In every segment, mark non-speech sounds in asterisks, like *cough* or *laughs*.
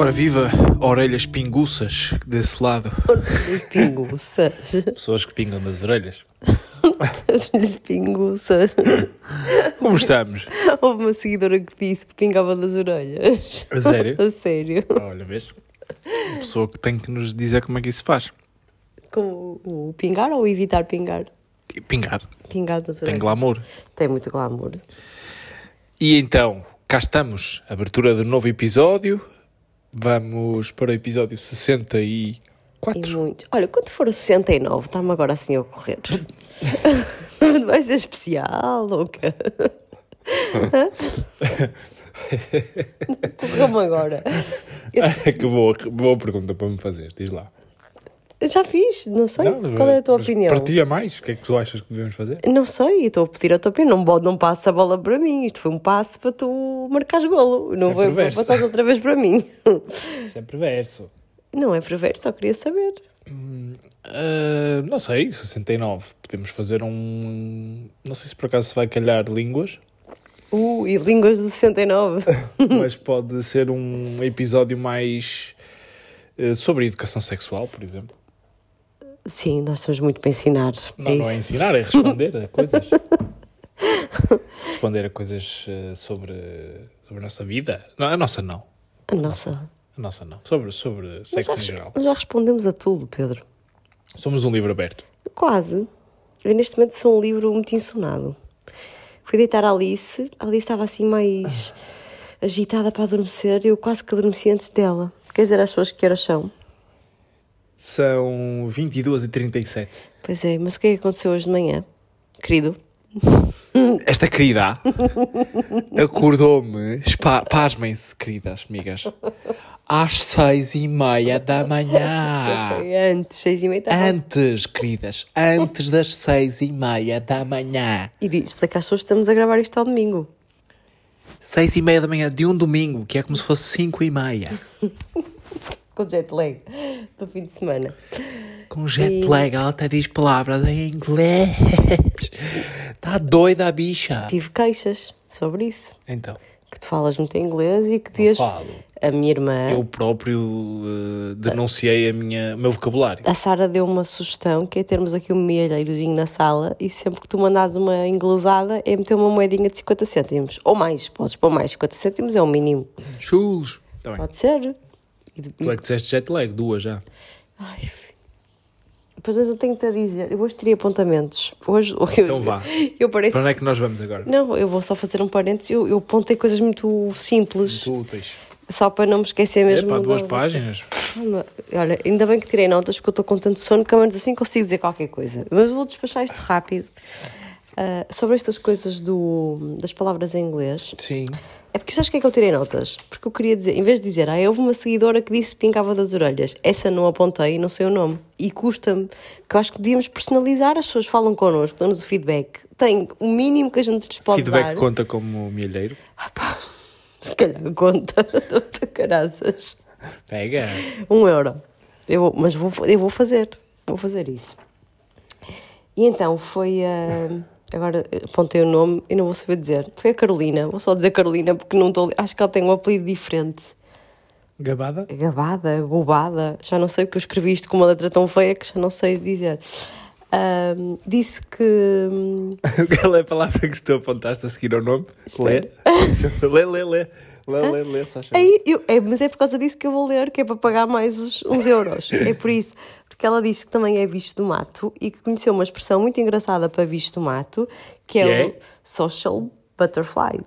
Ora viva, orelhas pinguças desse lado. Orelhas pinguças. Pessoas que pingam das orelhas. Orelhas pinguças. Como estamos? Houve uma seguidora que disse que pingava das orelhas. A sério? A sério. Olha, vês? Uma pessoa que tem que nos dizer como é que isso se faz. Com o pingar ou evitar pingar? Pingar. Pingar das Tem orelhas. glamour. Tem muito glamour. E então, cá estamos. Abertura de novo episódio. Vamos para o episódio 64. E muito. Olha, quando for o 69, está-me agora assim a ocorrer. *laughs* Vai ser especial ou quê? *laughs* Correu-me agora. que boa, boa pergunta para me fazer. Diz lá. Já fiz, não sei. Não, Qual é a tua opinião? Partilha mais. O que é que tu achas que devemos fazer? Não sei, estou a pedir a tua opinião. Não, não passa a bola para mim. Isto foi um passo para tu marcares golo. Não é foi para perverso. passar outra vez para mim. *laughs* Isso é perverso. Não é perverso, só queria saber. Ah, não sei, 69. Podemos fazer um. Não sei se por acaso se vai calhar línguas, Uh, e línguas do 69. *laughs* mas *laughs* pode ser um episódio mais eh, sobre educação sexual, por exemplo. Sim, nós estamos muito para ensinar. Não, é não é ensinar, é responder a coisas. *laughs* responder a coisas eh, sobre, sobre a nossa vida. Não, a nossa não. A nossa. A nossa não. Sobre, sobre sexo já, em geral. nós já respondemos a tudo, Pedro. Somos um livro aberto. Quase. Eu neste momento sou um livro muito insonado. Fui deitar a Alice. A Alice estava assim mais agitada para adormecer. Eu quase que adormeci antes dela. Queres dizer às pessoas que horas são? São 22 e 37. Pois é, mas o que é que aconteceu hoje de manhã? Querido, Esta querida acordou-me, pasmem-se, queridas amigas, às seis e meia da manhã. foi antes, seis e meia estava- Antes, queridas, antes das seis e meia da manhã. E diz, explica às pessoas que estamos a gravar isto ao domingo. Seis e meia da manhã de um domingo, que é como se fosse cinco e meia. *laughs* Com jet lag do fim de semana. Com jet lag, ela até diz palavras em inglês. Está doida a bicha. Tive queixas sobre isso. Então, Que tu falas muito inglês e que dias falo. a minha irmã, Eu próprio eh, denunciei a minha, o meu vocabulário. a Sara deu uma sugestão que é termos aqui um milheirozinho na sala e sempre que tu mandas uma inglesada é meter uma moedinha de 50 cêntimos. Ou mais, podes pôr mais, 50 cêntimos é o mínimo. Chulos. Tá. Pode ser. E, de- Tu é que disseste jet lag, duas já. Ai, filho. Depois eu tenho que te dizer, eu hoje teria apontamentos. Hoje, *laughs* Então vá. Eu pareço. Para onde é que nós vamos agora? Não, eu vou só fazer um parênteses. Eu, eu apontei coisas muito simples, Muito úteis. só para não me esquecer mesmo. Epá, da- duas páginas. Olha, ainda bem que tirei notas porque eu estou com tanto sono que ao menos assim consigo dizer qualquer coisa. Mas vou despachar isto rápido. Ah, sobre estas coisas do, das palavras em inglês, Sim. É porque sabes que é que eu tirei notas? Porque eu queria dizer, em vez de dizer, ah, houve uma seguidora que disse que pingava das orelhas, essa não apontei não sei o nome. E custa-me, porque eu acho que devíamos personalizar, as pessoas falam connosco, dão-nos o feedback. Tem o mínimo que a gente lhes pode Feedback dar. conta como milheiro. *laughs* Se calhar conta, *laughs* caraças. Pega. Um euro. Eu, mas vou, eu vou fazer. Vou fazer isso. E então foi a. agora apontei o nome e não vou saber dizer. Foi a Carolina. Vou só dizer Carolina porque não estou. Acho que ela tem um apelido diferente. Gabada? Gabada, gobada. Já não sei porque eu escrevi isto com uma letra tão feia que já não sei dizer. Ahm, disse que. hum, *laughs* Qual é a palavra que tu apontaste a seguir ao nome? Lê. *laughs* lê, lê, lê. Lê, lê, lê, só. Aí, eu- é, mas é por causa disso que eu vou ler, que é para pagar mais os, uns euros. É por isso. Porque ela disse que também é bicho do mato e que conheceu uma expressão muito engraçada para bicho do mato, que é, Que é? o social butterfly.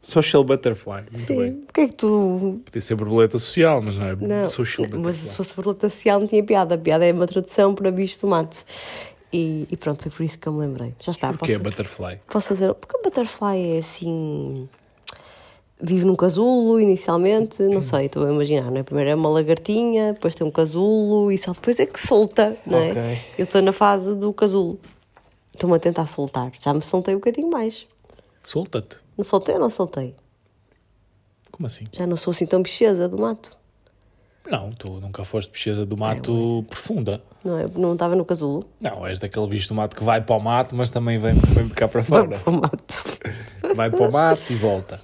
Social butterfly. Muito Sim. bem. Porquê é que tu. Podia ser borboleta social, mas não é Não, social butterfly. mas se fosse borboleta social não tinha piada. A piada é uma tradução para bicho do mato. E, e pronto, foi por isso que eu me lembrei. Já está. Porquê Posso, butterfly? posso fazer. Porque o butterfly é assim. Vive num casulo inicialmente, não sei, estou a imaginar, não é? Primeiro é uma lagartinha, depois tem um casulo e só depois é que solta, não é? Ok. Eu estou na fase do casulo. Estou-me a tentar soltar. Já me soltei um bocadinho mais. Solta-te. Não soltei ou não soltei? Como assim? Já não sou assim tão bicheza do mato. Não, tu nunca foste bicheza do mato profunda. Não, é? não estava no casulo. Não, és daquele bicho do mato que vai para o mato, mas também vem, vem cá para fora. Para o mato. Vai para o mato e volta.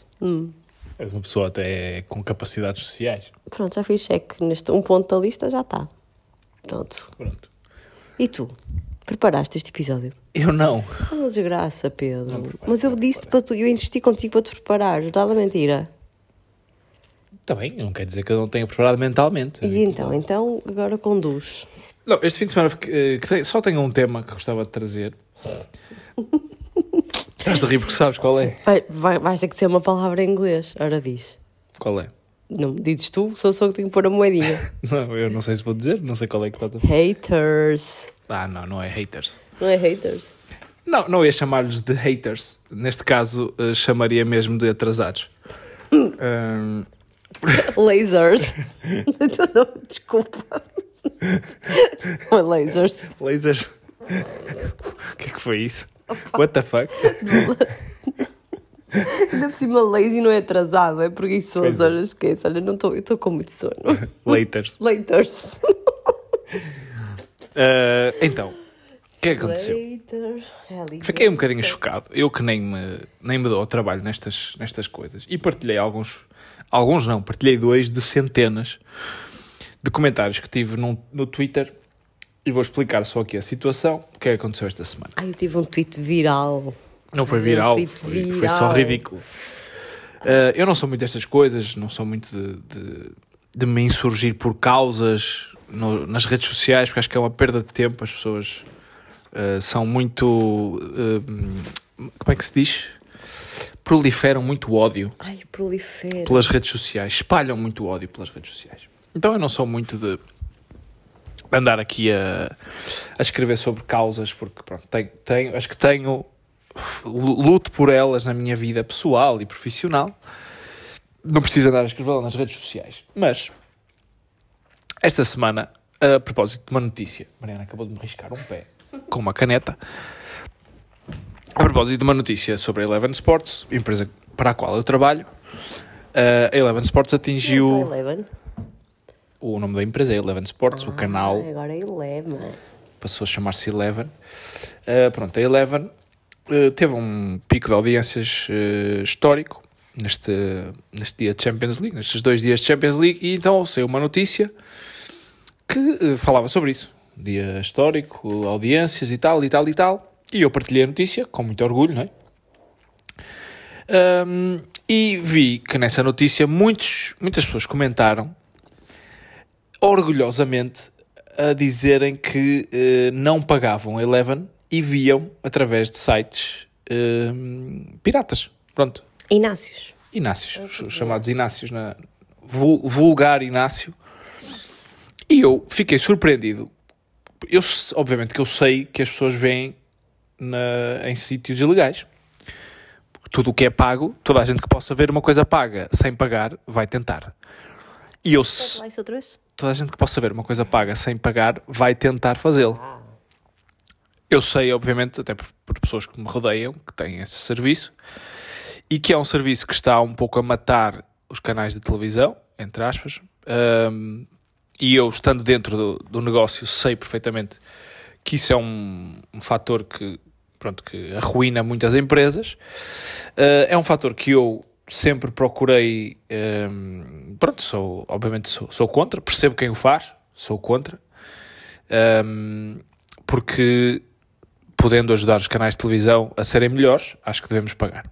És uma pessoa até com capacidades sociais. Pronto, já fiz cheque neste um ponto da lista, já está. Pronto. Pronto. E tu? Preparaste este episódio? Eu não. É uma desgraça, Pedro. Não preparei, Mas eu disse para tu, eu insisti contigo para te preparar, verdade ou mentira? Está bem, não quer dizer que eu não tenha preparado mentalmente. E então, então agora conduz. Não, este fim de semana eh, que sei- só tenho um tema que gostava de trazer. *laughs* Estás de rir porque sabes qual é. Vai, vai, vais ter que ser uma palavra em inglês. Ora diz. Qual é? Não me dizes tu, sou só que tenho que pôr a moedinha. *laughs* Não, eu não sei se vou dizer, não sei qual é que está a haters. Ah, não, não é haters. Não é haters? Não, não ia chamar-lhes de haters. Neste caso, eh, chamaria mesmo de atrasados. *laughs* Ahm, *laughs* Lasers. Desculpa. Lasers. lasers. o que é que foi isso? What the fuck? *laughs* Ainda por cima, lazy não é atrasado, é preguiçoso. Pois é. Olha, esquece. Olha, não estou, eu estou com muito sono. *laughs* Laters. Laters. *laughs* Ah, então, o que é que aconteceu? É. Fiquei um bocadinho chocado. Eu que nem me, nem me dou ao trabalho nestas, nestas coisas. E partilhei alguns, alguns não, partilhei dois de centenas de comentários que tive num- no Twitter. E vou explicar só aqui a situação. O que é que aconteceu esta semana? Ai, eu tive um tweet viral. Não foi Um viral, tweet foi, foi só viral. ridículo. Uh, eu não sou muito destas coisas, não sou muito de, de, de me insurgir por causas no- nas redes sociais, porque acho que é uma perda de tempo. As pessoas uh, são muito. uh, como é que se diz? Proliferam muito ódio Ai, prolifera. pelas redes sociais, espalham muito ódio pelas redes sociais. Então eu não sou muito de andar aqui a, a escrever sobre causas, porque pronto, tenho, tenho- acho que tenho, luto por elas na minha vida pessoal e profissional. Não preciso andar a escrevê-las nas redes sociais. Mas, esta semana, a propósito de uma notícia, Mariana acabou de me riscar um pé com uma caneta. A propósito de uma notícia sobre a Eleven Sports, empresa para a qual eu trabalho, a Eleven Sports é atingiu só Eleven. O nome da empresa, é Eleven Sports, o canal agora é Eleven. passou a chamar-se Eleven. Uh, pronto, a Eleven uh, teve um pico de audiências uh, histórico neste, neste dia de Champions League, nestes dois dias de Champions League, e então saiu uma notícia que falava sobre isso. Dia histórico, audiências e tal, e tal, e tal. E eu partilhei a notícia com muito orgulho, não é? Um, e vi que nessa notícia muitos, muitas pessoas comentaram orgulhosamente a dizerem que eh, não pagavam Eleven e viam através de sites eh, piratas. Pronto. Inácios. Inácios, ch- chamados Inácios, na, vul- vulgar Inácio. E eu fiquei surpreendido. Eu, obviamente que eu sei que as pessoas veem na- em sítios ilegais. Tudo o que é pago, toda a gente que possa ver uma coisa paga sem pagar, vai tentar. E eu, s- Lá isso outra vez? Toda a gente que possa ver uma coisa paga sem pagar vai tentar fazê-lo. Eu sei, obviamente, até por, por pessoas que me rodeiam, que têm esse serviço, e que é um serviço que está um pouco a matar os canais de televisão, entre aspas, Ahm, e eu, estando dentro do, do negócio, sei perfeitamente que isso é um, um fator que, pronto, que arruína muitas empresas. Ah, é um fator que eu sempre procurei. ahm, pronto, sou, obviamente sou, sou contra, percebo quem o faz, sou contra, Ahm, porque podendo ajudar os canais de televisão a serem melhores, acho que devemos pagar.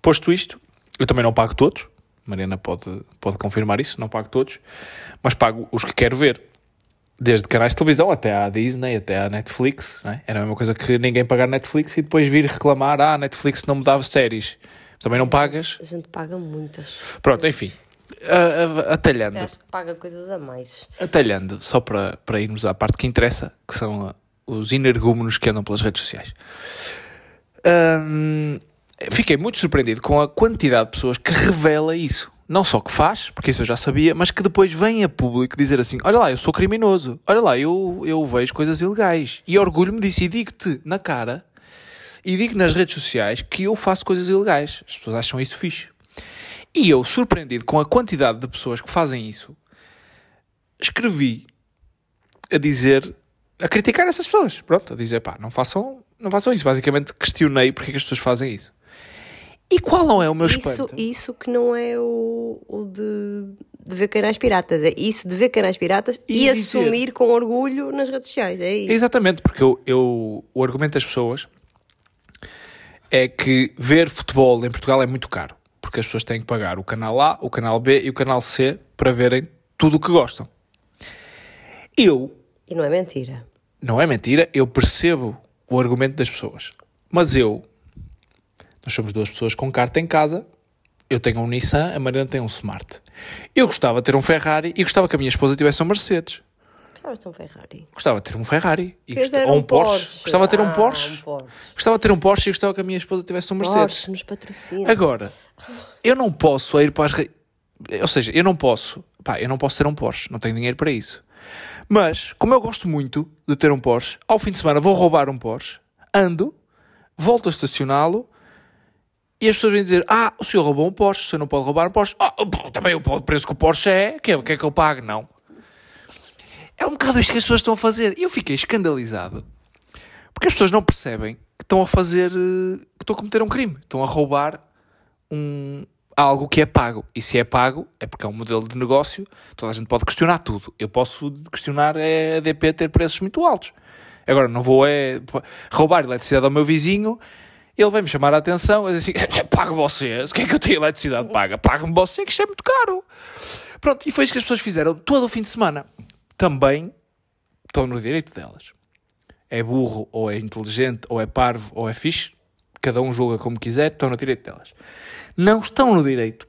Posto isto, eu também não pago todos, Mariana pode, pode confirmar isso, não pago todos, mas pago os que quero ver. Desde canais de televisão até à Disney, até à Netflix. é? Era a mesma coisa que ninguém pagar Netflix e depois vir reclamar: ah, Netflix não me dava séries. Também não pagas. A gente paga muitas. Pronto, enfim. A- a- Atalhando, Eu acho que paga coisas a mais. atalhando, só para, para irmos à parte que interessa, que são os energúmenos que andam pelas redes sociais. Hum, fiquei muito surpreendido com a quantidade de pessoas que revela isso. Não só que faz, porque isso eu já sabia, mas que depois vem a público dizer assim: Olha lá, eu sou criminoso, olha lá, eu, eu vejo coisas ilegais. E orgulho-me disso e digo-te na cara e digo nas redes sociais que eu faço coisas ilegais. As pessoas acham isso fixe. E eu, surpreendido com a quantidade de pessoas que fazem isso, escrevi a dizer, a criticar essas pessoas. Pronto, a dizer, pá, não façam, não façam isso. Basicamente, questionei porque é que as pessoas fazem isso. E qual não é o meu Isso, espanto? isso que não é o, o de, de ver canais piratas. É isso de ver canais piratas E e, assumir com orgulho nas redes sociais. É isso. Exatamente, porque eu, eu- o argumento das pessoas é que ver futebol em Portugal é muito caro. Porque as pessoas têm que pagar o canal A, o canal B e o canal C para verem tudo o que gostam. Eu, E não é mentira. não é mentira, eu percebo o argumento das pessoas. Mas eu, nós somos duas pessoas com carta em casa, eu tenho um Nissan, a Mariana tem um Smart. Eu gostava de ter um Ferrari e gostava que a minha esposa tivesse um Mercedes. Claro, são Ferrari. Gostava de ter um Ferrari e ter ou um Porsche. Gostava de ter um Ah, Porsche. um Porsche. Gostava de ter um Porsche e gostava que a minha esposa tivesse um Mercedes. Porsche nos patrocina. Agora, eu não posso ir para as. Ou seja, eu não posso. Pá, eu não posso ter um Porsche. Não tenho dinheiro para isso. Mas, como eu gosto muito de ter um Porsche, ao fim de semana vou roubar um Porsche, ando, volto a estacioná-lo e as pessoas vêm dizer: Ah, o senhor roubou um Porsche, o senhor não pode roubar um Porsche. Pô, também o preço que o Porsche é, que é, que é que eu pago? Não. É um bocado isto que as pessoas estão a fazer. E eu fiquei escandalizado. Porque as pessoas não percebem que estão a fazer. eh, que estão a cometer um crime. Estão a roubar um, algo que é pago. E se é pago, é porque é um modelo de negócio. Toda a gente pode questionar tudo. Eu posso questionar é, a DP ter preços muito altos. Agora, não vou é, roubar eletricidade ao meu vizinho. Ele vai me chamar a atenção e dizer assim: pago você. Se quer que eu tenha eletricidade paga? Paga-me você, que isto é muito caro. Pronto, e foi isso que as pessoas fizeram todo o fim de semana. Também estão no direito delas. É burro, ou é inteligente, ou é parvo, ou é fixe. Cada um julga como quiser, estão no direito delas. Não estão no direito.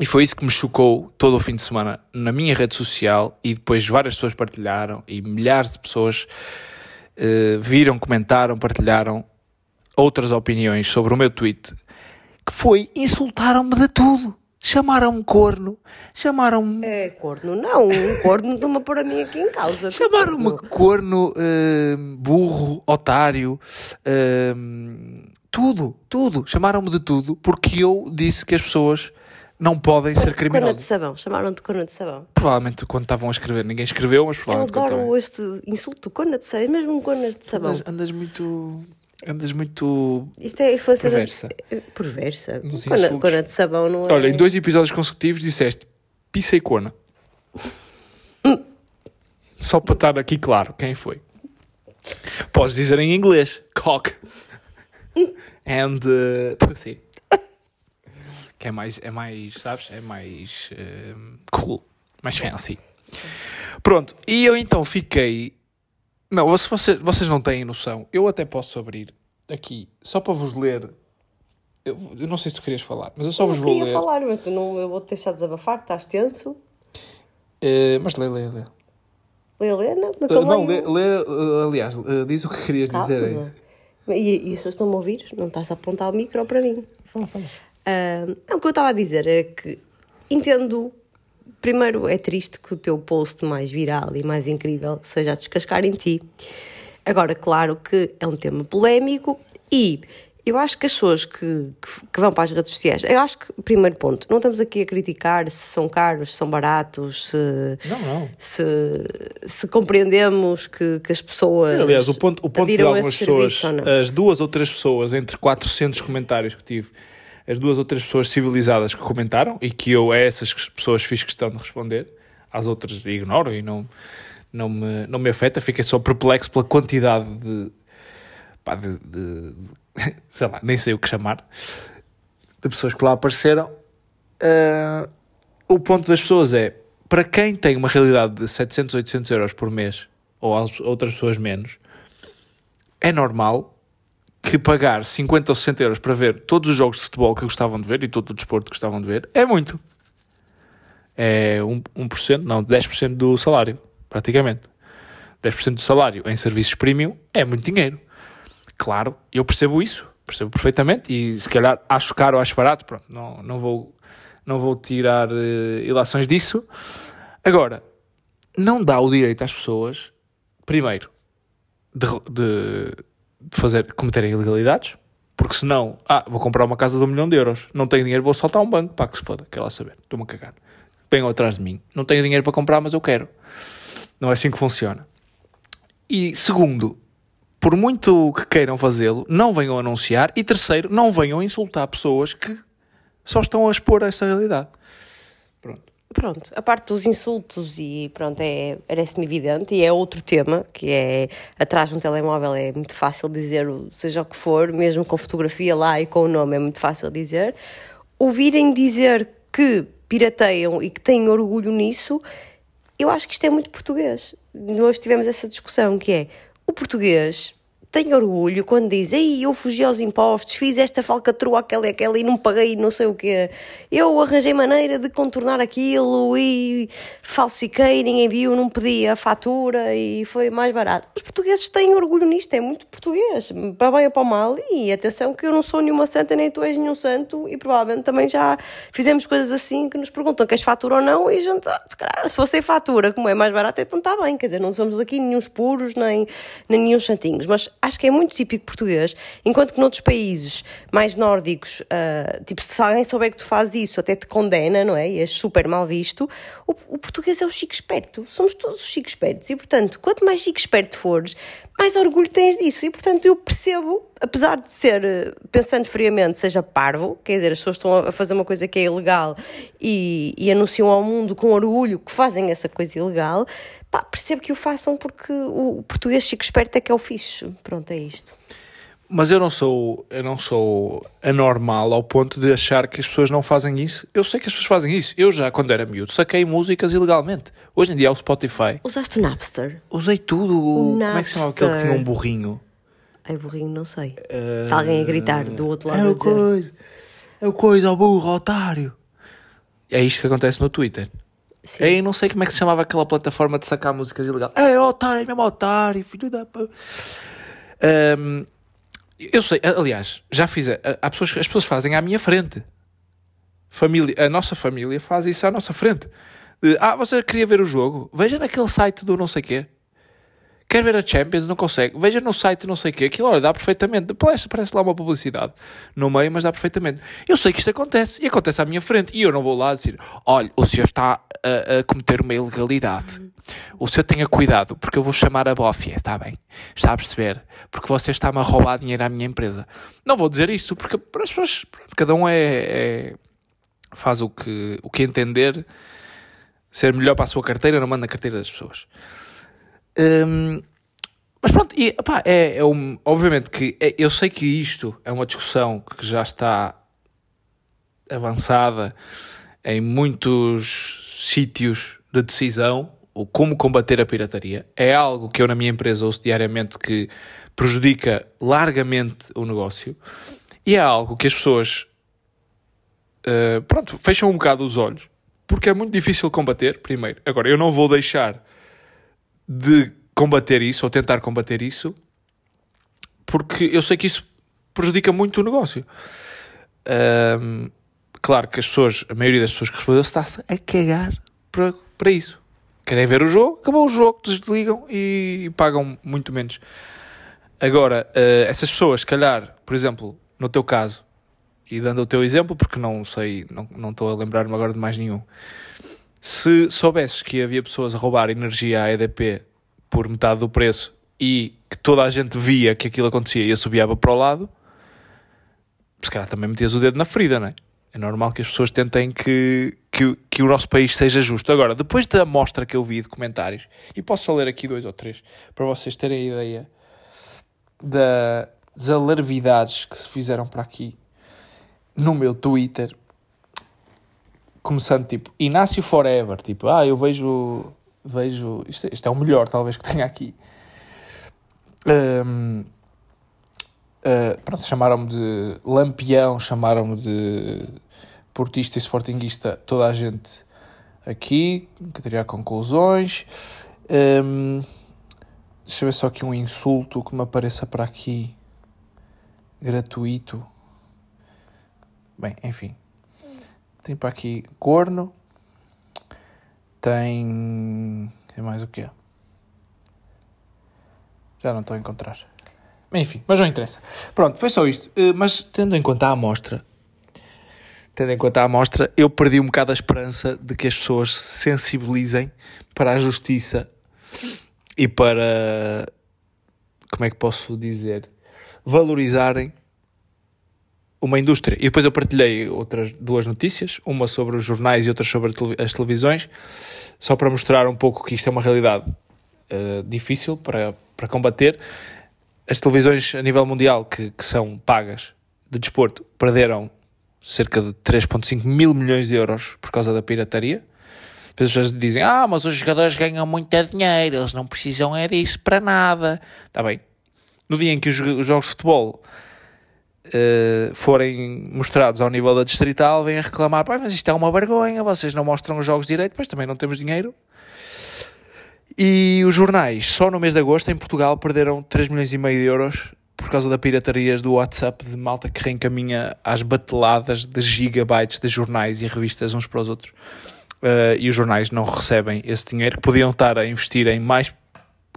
E foi isso que me chocou todo o fim de semana na minha rede social e depois várias pessoas partilharam e milhares de pessoas eh, viram, comentaram, partilharam outras opiniões sobre o meu tweet que foi insultaram-me de tudo. Chamaram-me corno, chamaram-me É corno, não. Um corno estão-me a pôr a mim aqui em causa. *laughs* Chamaram-me Corno. corno, hum, burro, otário, hum, tudo, tudo. Chamaram-me de tudo porque eu disse que as pessoas não podem ser Cona de criminosas. sabão. Chamaram-te cona de sabão. Provavelmente quando estavam a escrever, ninguém escreveu, mas Eu provavelmente quando adoro este insulto, cona de sabão. É mesmo um de sabão. Andas, andas muito. Andas muito. Isto é infância Perversa. Da... Perversa. Cona, cona de sabão não é. Olha, em dois episódios consecutivos disseste pissa e cona. *laughs* Só para estar aqui claro quem foi. Podes dizer em inglês cock and *laughs* uh, pussy. Que é mais, é mais, sabes? É mais uh, cool, mais fancy. Pronto, e eu então fiquei. Não, se vocês, vocês não têm noção, eu até posso abrir aqui, só para vos ler. Eu, eu não sei se tu querias falar, mas eu só Eu vos vou queria ler. falar, mas tu não, eu vou-te deixar desabafar, estás tenso. Eh, mas lê, lê, lê. Lê, lê, não, eu não, lê, lê, eh, aliás, diz o que querias dizer. É Calma. isso. E, e as pessoas estão-me a ouvir? Não estás a apontar o micro para mim. Fala, fala. Ah, não, o que eu estava a dizer é que entendo. Primeiro, é triste que o teu post mais viral e mais incrível seja a descascar em ti. Agora, claro que é um tema polémico e eu acho que as pessoas que, que, que vão para as redes sociais, eu acho que, primeiro ponto, não estamos aqui a criticar se são caros, se são baratos, se, Não, não. se, se compreendemos que, que as pessoas. Aliás, o ponto, o ponto de algumas pessoas, serviço as duas ou três pessoas, entre 400 comentários que tive, as duas ou três pessoas civilizadas que comentaram e que eu a essas pessoas fiz questão de responder, às outras ignoro e não, não, me, não me afeta, fiquei só perplexo pela quantidade de, pá, de, de- de- *laughs* sei lá, nem sei o que chamar, de pessoas que lá apareceram. Ah, o ponto das pessoas é, para quem tem uma realidade de 700, 800 euros por mês, ou as- outras pessoas menos, é normal que pagar 50 ou 60 euros para ver todos os jogos de futebol que gostavam de ver e todo o desporto que gostavam de ver é muito. É 1%, 1% não, 10% do salário, praticamente. 10% do salário em serviços premium é muito dinheiro. Claro, eu percebo isso, percebo perfeitamente e se calhar acho caro acho barato, pronto, não, não, vou, não vou tirar eh, ilações disso. Agora, não dá o direito às pessoas, primeiro, de, de, de fazer, cometerem ilegalidades, porque senão, ah, vou comprar uma casa de um milhão de euros, não tenho dinheiro, vou saltar um banco, pá, que se foda, quer lá saber, estou-me a cagar. Venham atrás de mim, não tenho dinheiro para comprar, mas eu quero. Não é assim que funciona. E segundo, por muito que queiram fazê-lo, não venham anunciar. E terceiro, não venham insultar pessoas que só estão a expor essa realidade. Pronto. Pronto, a parte dos insultos e pronto, é, parece-me evidente e é outro tema que é atrás de um telemóvel é muito fácil dizer seja o que for, mesmo com fotografia lá e com o nome é muito fácil dizer. Ouvirem dizer que pirateiam e que têm orgulho nisso, eu acho que isto é muito português. Nós tivemos essa discussão que é o português tem orgulho quando diz Ei, eu fugi aos impostos, fiz esta falcatrua, aquela e aquela e não paguei não sei o quê. Eu arranjei maneira de contornar aquilo e falsifiquei, ninguém viu, não pedi a fatura e foi mais barato. Os portugueses têm orgulho nisto, é muito português, para bem ou para mal. E atenção que eu não sou nenhuma santa, nem tu és nenhum santo e provavelmente também já fizemos coisas assim que nos perguntam queres fatura ou não e a gente, ah, se, calhar, se fosse fatura, como é mais barato, então está bem. Quer dizer, não somos aqui nenhum puros nem, nem nenhum santinhos, mas acho que é muito típico português, enquanto que noutros países mais nórdicos, uh, tipo, se alguém souber que tu fazes isso, até te condena, não é? E é super mal visto. O, o português é o chico esperto. Somos todos chico espertos. E, portanto, quanto mais chico esperto fores, mais orgulho tens disso. E, portanto, eu percebo, apesar de ser, ah, pensando friamente, seja parvo, quer dizer, as pessoas estão a fazer uma coisa que é ilegal e, e anunciam ao mundo com orgulho que fazem essa coisa ilegal, pá, percebo que o façam porque o português chico esperto é que é o fixe. Pronto, é isto. Mas eu não sou, eu não sou anormal ao ponto de achar que as pessoas não fazem isso. Eu sei que as pessoas fazem isso. Eu já, quando era miúdo, saquei músicas ilegalmente. Hoje em dia é o Spotify. Usaste o Napster? Usei tudo. O Como é que se chamava aquele que tinha um burrinho? É burrinho, não sei. Uh... Está alguém a gritar do outro lado é o coisa. É o coisa, o burro, otário. É isto que acontece no Twitter. Sim. Não sei como é que se chamava aquela plataforma de sacar músicas ilegais. É otário, mesmo otário, filho da. Um, eu sei, aliás, já fiz. Há pessoas, as pessoas fazem à minha frente. Família, a nossa família faz isso à nossa frente. Ah, você queria ver o jogo? Veja naquele site do não sei quê. Quer ver a Champions? Não consegue. Veja no site não sei o quê. Aquilo, olha, dá perfeitamente. Parece, parece lá uma publicidade no meio, mas dá perfeitamente. Eu sei que isto acontece. E acontece à minha frente. E eu não vou lá dizer, olha, o senhor está a, a cometer uma ilegalidade. O senhor tenha cuidado, porque eu vou chamar a bófia, está bem? Está a perceber? Porque você está-me a roubar dinheiro à minha empresa. Não vou dizer isso, porque para as pessoas, cada um é, é, faz o que, o que entender ser melhor para a sua carteira, não manda a carteira das pessoas. Um, mas pronto, e, opá, é, é um, obviamente que é, eu sei que isto é uma discussão que já está avançada em muitos sítios de decisão, o como combater a pirataria. É algo que eu na minha empresa ouço diariamente que prejudica largamente o negócio e é algo que as pessoas uh, pronto, fecham um bocado os olhos porque é muito difícil combater, primeiro. Agora, eu não vou deixar de combater isso ou tentar combater isso, porque eu sei que isso prejudica muito o negócio. Um, claro que as pessoas, a maioria das pessoas que respondeu está-se a cagar para, para isso. Querem ver o jogo, acabou o jogo, desligam e pagam muito menos. Agora, uh, essas pessoas, se calhar, por exemplo, no teu caso, e dando o teu exemplo, porque não sei, não, não estou a lembrar-me agora de mais nenhum. Se soubesses que havia pessoas a roubar energia à EDP por metade do preço e que toda a gente via que aquilo acontecia e assobiava para o lado, se calhar também metias o dedo na ferida, não é? É normal que as pessoas tentem que, que, que o nosso país seja justo. Agora, depois da amostra que eu vi de comentários, e posso só ler aqui dois ou três para vocês terem a ideia da, das alarvidades que se fizeram para aqui no meu Twitter, começando tipo Inácio Forever, tipo, ah, eu vejo, vejo, isto, isto é o melhor talvez que tenha aqui. Um, uh, ah, pronto, chamaram-me de lampião, chamaram-me de portista e sportinguista, toda a gente aqui, que tirar conclusões. Um, deixa eu ver só aqui um insulto que me apareça para aqui, gratuito. Bem, enfim. Tem para aqui corno. Tem. Tem mais o quê? Já não estou a encontrar. Enfim, mas não interessa. Pronto, foi só isto. Uh, mas tendo em conta a amostra, tendo em conta a amostra, eu perdi um bocado a esperança de que as pessoas se sensibilizem para a justiça e para. como é que posso dizer, valorizarem uma indústria. E depois eu partilhei outras duas notícias, uma sobre os jornais e outra sobre as televisões, só para mostrar um pouco que isto é uma realidade uh, difícil para, para combater. As televisões a nível mundial que, que são pagas de desporto perderam cerca de 3,5 mil milhões de euros por causa da pirataria. As pessoas dizem, ah, mas os jogadores ganham muito dinheiro, eles não precisam é disso para nada. Está bem. No dia em que os, jogos de futebol uh, forem mostrados ao nível da distrital, vêm a reclamar, mas isto é uma vergonha, vocês não mostram os jogos direito, pois também não temos dinheiro. E os jornais, só no mês de agosto, em Portugal, perderam 3 milhões e meio de euros por causa da piratarias do WhatsApp de malta que reencaminha às bateladas de gigabytes de jornais e revistas uns para os outros. Uh, e os jornais não recebem esse dinheiro que podiam estar a investir em mais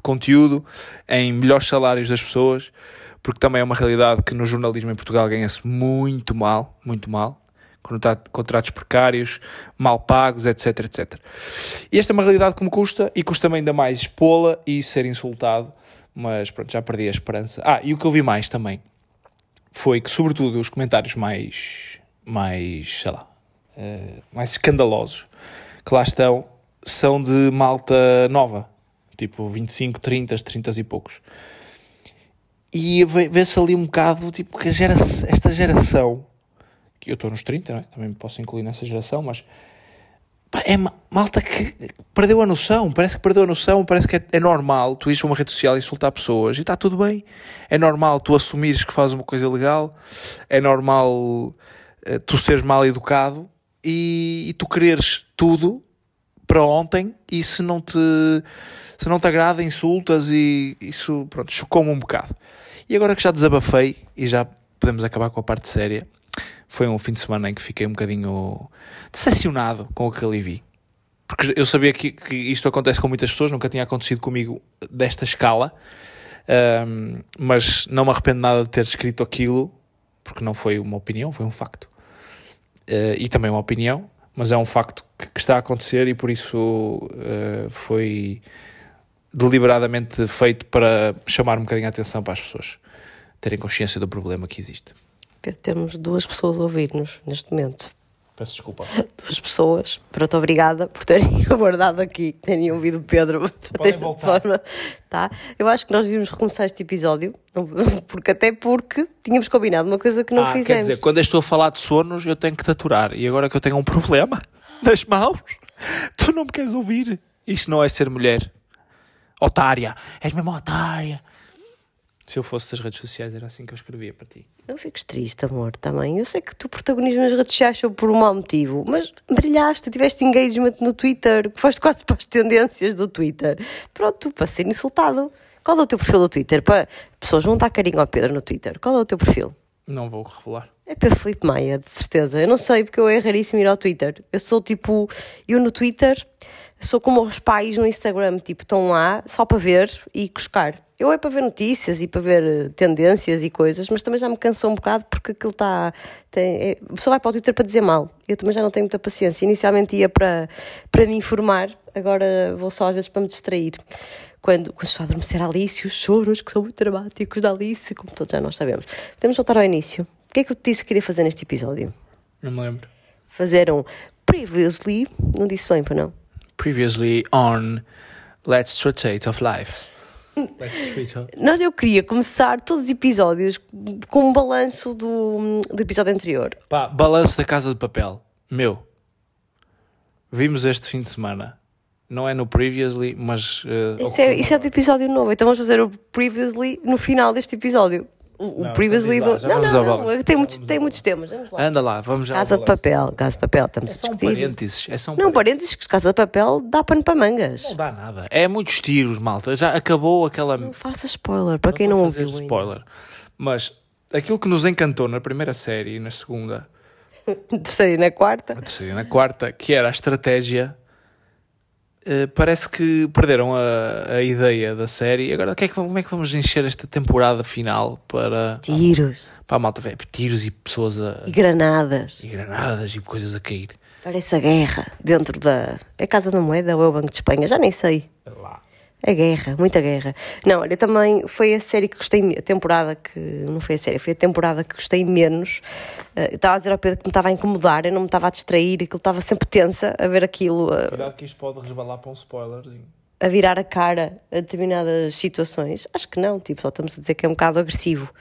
conteúdo, em melhores salários das pessoas, porque também é uma realidade que no jornalismo em Portugal ganha-se muito mal, muito mal. Contratos precários, mal pagos, etc, etc. E esta é uma realidade que me custa e custa-me ainda mais expô-la e ser insultado mas pronto, já perdi a esperança. Ah, e o que eu vi mais também foi que, sobretudo, os comentários mais, mais sei lá, uh, mais escandalosos que lá estão são de malta nova, tipo 25, 30, 30 e poucos. E vê-se ali um bocado, tipo, que gera esta geração, que eu estou nos 30, não é? também me posso incluir nessa geração, mas é malta que perdeu a noção, parece que perdeu a noção, parece que é, é normal tu ires para uma rede social e insultar pessoas e está tudo bem. É normal tu assumires que fazes uma coisa legal, é normal uh, tu seres mal educado e, e, tu quereres tudo para ontem e se não te, se não te agrada, insultas e isso, pronto, chocou-me um bocado. E agora que já desabafei e já podemos acabar com a parte séria, foi um fim de semana em que fiquei um bocadinho decepcionado com o que ali vi. Porque eu sabia que, que isto acontece com muitas pessoas, nunca tinha acontecido comigo desta escala, um, mas não me arrependo nada de ter escrito aquilo, porque não foi uma opinião, foi um facto. Uh, e também uma opinião, mas é um facto que, que está a acontecer e por isso uh, foi deliberadamente feito para chamar um bocadinho a atenção para as pessoas terem consciência do problema que existe. Pedro, temos duas pessoas a ouvir-nos neste momento. Peço desculpa. Duas pessoas. Pronto, obrigada por terem *laughs* aguardado aqui, terem ouvido o Pedro *laughs* desta voltar. forma. Tá? Eu acho que nós devíamos recomeçar este episódio, *laughs* porque até porque tínhamos combinado uma coisa que não ah, fizemos. Quer dizer, quando eu estou a falar de sonos, eu tenho que te aturar. E agora que eu tenho um problema nas mãos, tu não me queres ouvir. Isto não é ser mulher. Otária. És mesmo otária. Se eu fosse das redes sociais, era assim que eu escrevia para ti. Não fiques triste, amor, também. Eu sei que tu protagonismo nas redes sociais por um mau motivo, mas brilhaste, tiveste engagement no Twitter, que foste quase para as tendências do Twitter. Pronto, para ser insultado. Qual é o teu perfil do Twitter? Para... Pessoas vão dar carinho ao Pedro no Twitter. Qual é o teu perfil? Não vou revelar. É para Felipe Maia, de certeza. Eu não sei, porque eu é raríssimo ir ao Twitter. Eu sou tipo. Eu no Twitter sou como os pais no Instagram, tipo, estão lá só para ver e cuscar. Eu é para ver notícias e para ver eh, tendências e coisas, mas também já me cansou um bocado porque aquilo está. é, a pessoa vai para o Twitter para dizer mal. Eu também já não tenho muita paciência. Inicialmente ia para, para me informar, agora vou só às vezes para me distrair. Quando, quando estou a adormecer a Alice, os choros que são muito dramáticos da Alice, como todos já nós sabemos. Podemos voltar ao início. O que é que eu te disse que queria fazer neste episódio? Não me lembro. Fazer um previously. Não disse bem, para não? Previously on Let's Rotate of Life. Nós eu queria começar todos os episódios com um balanço do, do episódio anterior. Pá, balanço da Casa de Papel. Meu, vimos este fim de semana. Não é no Previously, mas. Uh, isso, é, isso é do episódio novo, então vamos fazer o Previously no final deste episódio o, não, previously do. Não, não, não, tem, muitos, tem muitos temas. Vamos lá. Anda lá, vamos já. Casa de papel, casa de papel, estamos é a discutir. Um parênteses, é só um não, parênteses, que casa de papel dá pano para mangas. Não dá nada. É muitos tiros, malta. Já acabou aquela. Não faça spoiler, para não quem não ouviu. spoiler. Ainda. Mas aquilo que nos encantou na primeira série e na segunda. *laughs* terceira e na quarta. Na terceira e na quarta, que era a estratégia Uh, parece que perderam a, a ideia da série. Agora, que é que, como é que vamos encher esta temporada final para. Tiros. Para a malta ver tiros e pessoas a. E granadas. E granadas e coisas a cair. Parece a guerra dentro da. É a Casa da Moeda ou é o Banco de Espanha? Já nem sei. Lá. A guerra, muita guerra. Não, olha, também foi a série que gostei, a temporada que, não foi a série, foi a temporada que gostei menos. Uh, estava a dizer ao Pedro que me estava a incomodar, eu não me estava a distrair, aquilo estava sempre tensa a ver aquilo. Uh, Cuidado que isto pode resvalar para um spoilerzinho. A virar a cara a determinadas situações. Acho que não, tipo, só estamos a dizer que é um bocado agressivo.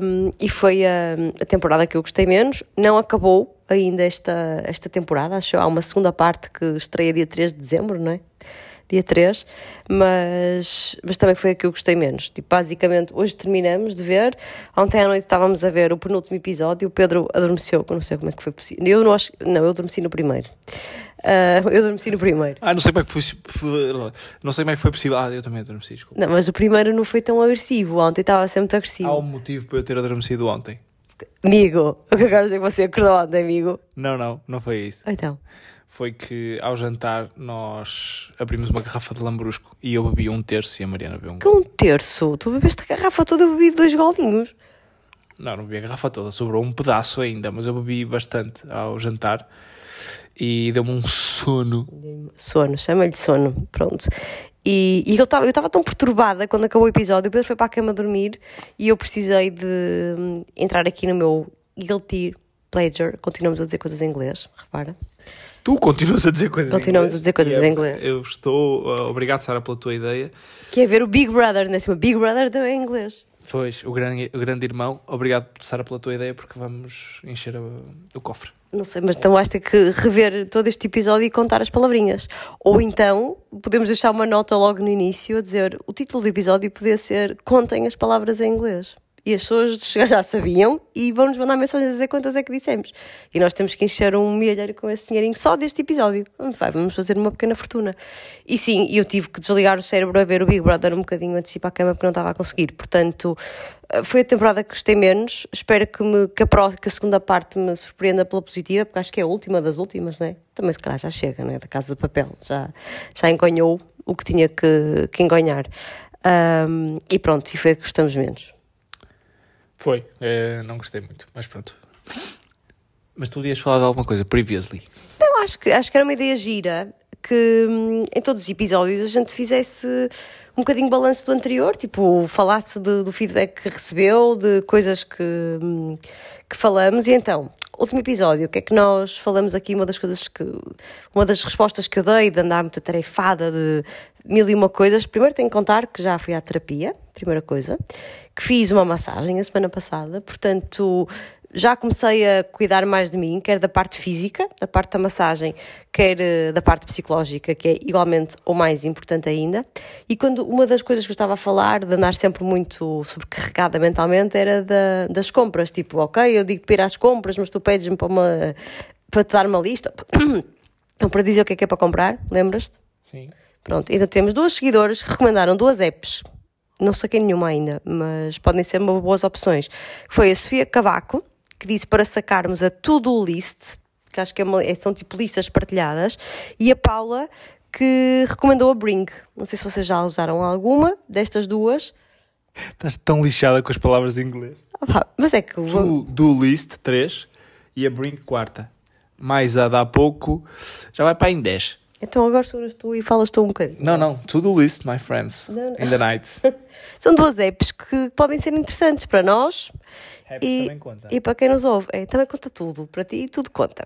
Um, e foi a, a temporada que eu gostei menos. Não acabou ainda esta, esta temporada, acho que há uma segunda parte que estreia dia 3 de dezembro, não é? Dia 3, mas, mas também foi a que eu gostei menos. Tipo, basicamente, hoje terminamos de ver. Ontem à noite estávamos a ver o penúltimo episódio. O Pedro adormeceu, não sei como é que foi possível. Eu não acho. Não, eu adormeci no primeiro. Uh, *laughs* eu adormeci no primeiro. Ah, não sei como é que foi, foi, não sei como é que foi possível. Ah, eu também adormeci, desculpa. Não, mas o primeiro não foi tão agressivo. Ontem estava ser muito agressivo. Há um motivo para eu ter adormecido ontem. Amigo, o que eu quero dizer que você acordou ontem, amigo. Não, não, não foi isso. Então foi que ao jantar nós abrimos uma garrafa de lambrusco e eu bebi um terço e a Mariana bebeu um. Que um terço? Tu bebeste a garrafa toda, eu bebi dois golinhos. Não, não bebi a garrafa toda, sobrou um pedaço ainda, mas eu bebi bastante ao jantar e deu-me um sono. Sono, chama-lhe sono, pronto. E, e eu estava tão perturbada quando acabou o episódio, o Pedro foi para a cama dormir e eu precisei de hum, entrar aqui no meu guilty pleasure. Continuamos a dizer coisas em inglês, repara. Tu continuas a dizer coisas Continuamos a dizer coisas em inglês. Eu estou uh, obrigado, Sara, pela tua ideia. Que é ver o Big Brother, né? Cima. Big Brother também é inglês. Pois, o grande, o grande irmão. Obrigado, Sara, pela tua ideia, porque vamos encher o, o cofre. Não sei, mas então vais ter que rever todo este episódio e contar as palavrinhas. Ou então podemos deixar uma nota logo no início a dizer o título do episódio podia ser Contem as palavras em inglês e as pessoas já sabiam e vão-nos mandar mensagens a dizer quantas é que dissemos. E nós temos que encher um milheiro com esse dinheirinho só deste episódio. Vai, vamos fazer uma pequena fortuna. E sim, eu tive que desligar o cérebro a ver o Big Brother um bocadinho antes de ir para a cama porque não estava a conseguir. Portanto, eh, foi a temporada que gostei menos. Espero que, me, que, a, próxima, que a segunda parte me surpreenda pela positiva, porque acho que é a última das últimas, não é? Também se calhar já chega, não é? Da Casa de Papel. Já, já engonhou o que tinha que, que engonhar. Um, e pronto, e foi a que gostamos menos. Foi, é, não gostei muito, mas pronto. Mas tu ias falar de alguma coisa, previously. Não, acho que, acho que era uma ideia gira que hum, em todos os episódios a gente fizesse um bocadinho balanço do anterior, tipo, falasse de, do feedback que recebeu, de coisas que, hum, que falamos. E então, último episódio, o que é que nós falamos aqui? Uma das coisas que. Uma das respostas que eu dei de andar muito atarefada, de mil e uma coisas. Primeiro tenho que contar que já fui à terapia, primeira coisa, que fiz uma massagem a semana passada, portanto já comecei a cuidar mais de mim, quer da parte física, da parte da massagem, quer eh, da parte psicológica, que é igualmente ou mais importante ainda. E quando uma das coisas que eu estava a falar, de andar sempre muito sobrecarregada mentalmente, era da, das compras. Tipo, ok, eu digo para ir às compras, mas tu pedes-me para, uma, para te dar uma lista, ou *coughs* para dizer o que é que é para comprar, lembras-te? Sim. Pronto, então temos duas seguidoras que recomendaram duas apps não saquei nenhuma ainda, mas podem ser boas opções. Foi a Sofia Cavaco, que disse para sacarmos a to-do list, que acho que é uma, é, são tipo listas partilhadas, e a Paula, que recomendou a Bring. Não sei se vocês já usaram alguma destas duas. Estás tão lixada com as palavras em inglês. Ah, mas é que... To-do list, 3, e a Bring, quarta. Mais a da há pouco, já vai para em 10. Então agora seguras tu e falas tu um bocadinho. Não, não. To-do list, my friends. Não, não. In the night. *laughs* São duas apps que podem ser interessantes para nós e, e para quem nos ouve. É, também conta tudo. Para ti, tudo conta.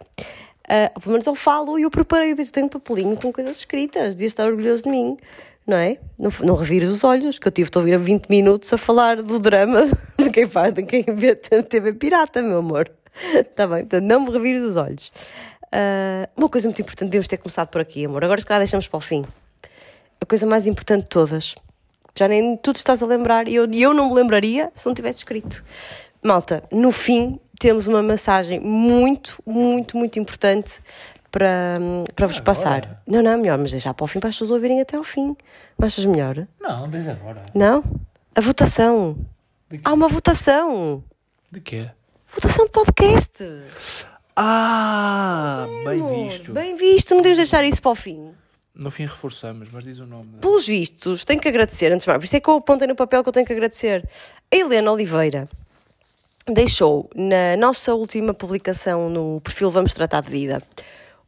Uh, pelo menos eu falo e eu preparei. Eu tenho um papelinho com coisas escritas. Devias estar orgulhoso de mim. Não é? Não, não revires os olhos, que eu tive de ouvir a 20 minutos a falar do drama *laughs* de quem faz, de quem vê TV Pirata, meu amor. Está bem? Portanto, não me revires os olhos. Uh, uma coisa muito importante, devemos ter começado por aqui, amor. Agora, se calhar, deixamos para o fim. A coisa mais importante de todas. Já nem tu te estás a lembrar e eu, eu não me lembraria se não tivesse escrito. Malta, no fim, temos uma mensagem muito, muito, muito importante para, para vos passar. Não, não, melhor, mas deixar para o fim para as pessoas ouvirem até ao fim. Não achas melhor? Não, desde agora. Não? A votação. Há uma votação. De quê? Votação de podcast. Ah, bem visto. Bem visto, não devemos deixar isso para o fim. No fim reforçamos, mas diz o nome. Pelos vistos, tenho que agradecer, antes de mais, por isso é que eu apontei no papel que eu tenho que agradecer. A Helena Oliveira deixou na nossa última publicação no perfil Vamos Tratar de Vida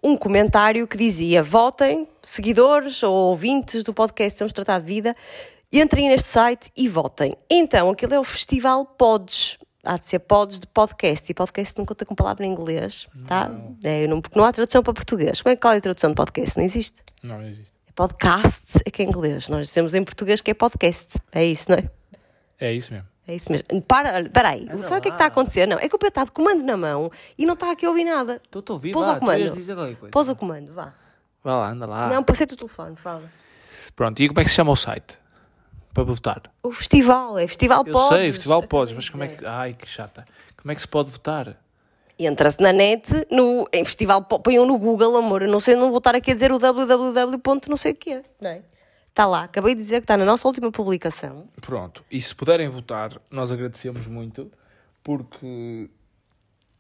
um comentário que dizia: votem, seguidores ou ouvintes do podcast Temos Tratado de Vida, entrem neste site e votem. Então, aquilo é o Festival Pods. Há de ser pods de podcast e podcast não conta com palavra em inglês, tá? É, não, porque não há tradução para português. Como é que qual é a tradução de podcast? Não existe. Não existe. É podcast é que é inglês. Nós dizemos em português que é podcast. É isso, não é? É isso mesmo. É isso mesmo. Para, para aí. Sabe o que é que está a acontecer? Não, é que o Pedro está de comando na mão e não está aqui a ouvir nada. Estou a ouvir, Pôs vá, ias comando. dizer coisa. Pôs o comando, vá. Vá lá, anda lá. Não, passei o telefone, fala. Pronto, e como é que se chama o site? Para votar. O festival, é Festival Eu Pods. sei, Festival Podes, mas como é que... Ai, que chata. Como é que se pode votar? Entra-se na net, no, em Festival ponham no Google, amor. Eu não sei, não vou estar aqui a dizer o www. não sei o quê. Não é? Está lá, acabei de dizer que está na nossa última publicação. Pronto, e se puderem votar, nós agradecemos muito, porque...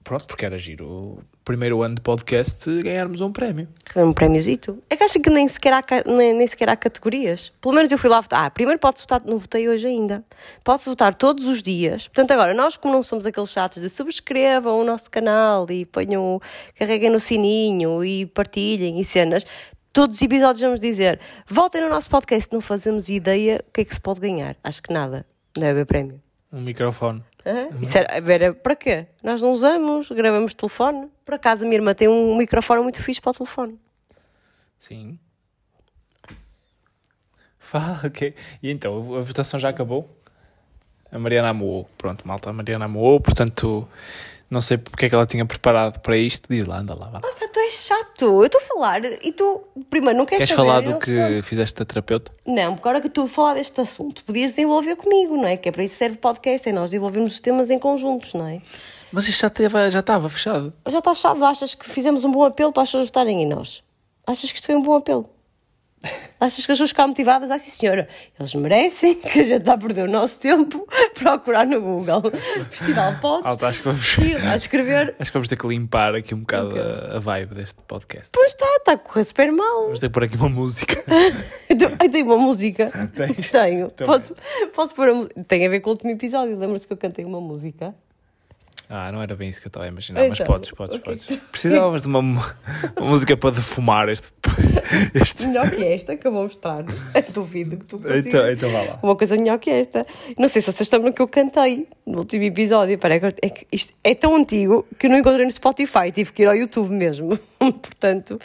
Pronto, porque era giro o primeiro ano de podcast ganharmos um prémio. Um prémiozito. É que acho que nem sequer, há, nem, nem sequer há categorias. Pelo menos eu fui lá votar. Ah, primeiro pode-se votar, não votei hoje ainda. Pode-se votar todos os dias. Portanto, agora, nós como não somos aqueles chatos de subscrevam o nosso canal e ponham, carreguem no sininho e partilhem e cenas, todos os episódios vamos dizer, votem no nosso podcast, não fazemos ideia o que é que se pode ganhar. Acho que nada. Não é haver prémio. Um microfone. Hã? Isso era, era para quê? Nós não usamos, gravamos telefone. Por acaso a minha irmã tem um microfone muito fixe para o telefone. Sim. Fala, *laughs* ok. E então, a votação já acabou? A Mariana amoou. Pronto, malta, a Mariana amoou, portanto, não sei porque é que ela tinha preparado para isto. Diz lá, anda lá, vá. Pá, tu és chato. Eu estou a falar e tu, primeiro, não queres Queres saber. falar do que respondo. fizeste a terapeuta? Não, porque agora que tu falar deste assunto, podias desenvolver comigo, não é? Que é para isso que serve o podcast, é nós desenvolvermos os temas em conjuntos, não é? Mas isto já, teve, já estava fechado. Já estás chato, achas que fizemos um bom apelo para as pessoas votarem em nós? Achas que isto foi um bom apelo? Achas que as pessoas ficaram motivadas? Ah, sim, senhora, eles merecem que a gente está a perder o nosso tempo a *laughs* procurar no Google. Festival Podes, Alta, acho que vamos, ir lá escrever. *laughs* acho que vamos ter que limpar aqui um bocado a, a vibe deste podcast. Pois está, está a correr super mal. Vamos ter que pôr aqui uma música. *laughs* Então, Eu tenho uma música. Tens? Tenho. Também. Posso, posso pôr a música? Tem a ver com o último episódio. Lembra-se que eu cantei uma música? Ah, não era bem isso que eu estava a imaginar, mas Então, podes, podes, podes. que tu- Precisávamos de uma, uma música para defumar este. *laughs* este... Melhor que esta que eu vou mostrar. Duvido que tu consigas. Então, então vá lá. Uma coisa melhor que esta. Não sei se vocês estão no que eu cantei no último episódio. Agora- é que isto é tão antigo que não encontrei no Spotify. Tive que ir ao YouTube mesmo. *laughs* Portanto,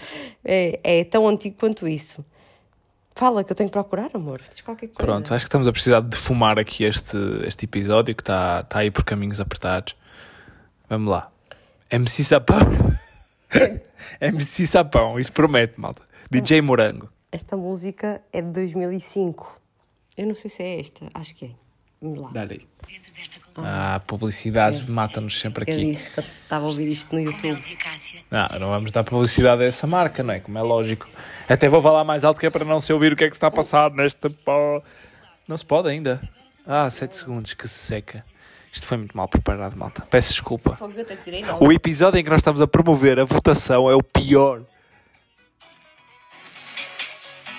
é, é tão antigo quanto isso. Fala que eu tenho que procurar, amor. Diz qualquer coisa. Pronto, acho que estamos a precisar de defumar aqui este, este episódio que está está aí por caminhos apertados. Vamos lá. MC Sapão. *laughs* MC Sapão, isto promete, malta. DJ Morango. Esta música é de 2005. Eu não sei se é esta. Acho que é. Vamos lá. Dá-lhe aí. Ah, publicidades matam-nos sempre Eu aqui. disse que eu estava a ouvir isto no YouTube. Não, não vamos dar publicidade a essa marca, não é? Como é lógico. Até vou falar mais alto que é para não se ouvir o que é que está a passar nesta. Não se pode ainda. Ah, 7 segundos, que seca. Isto foi muito mal preparado, malta. Peço desculpa. O episódio em que nós estamos a promover a votação é o pior.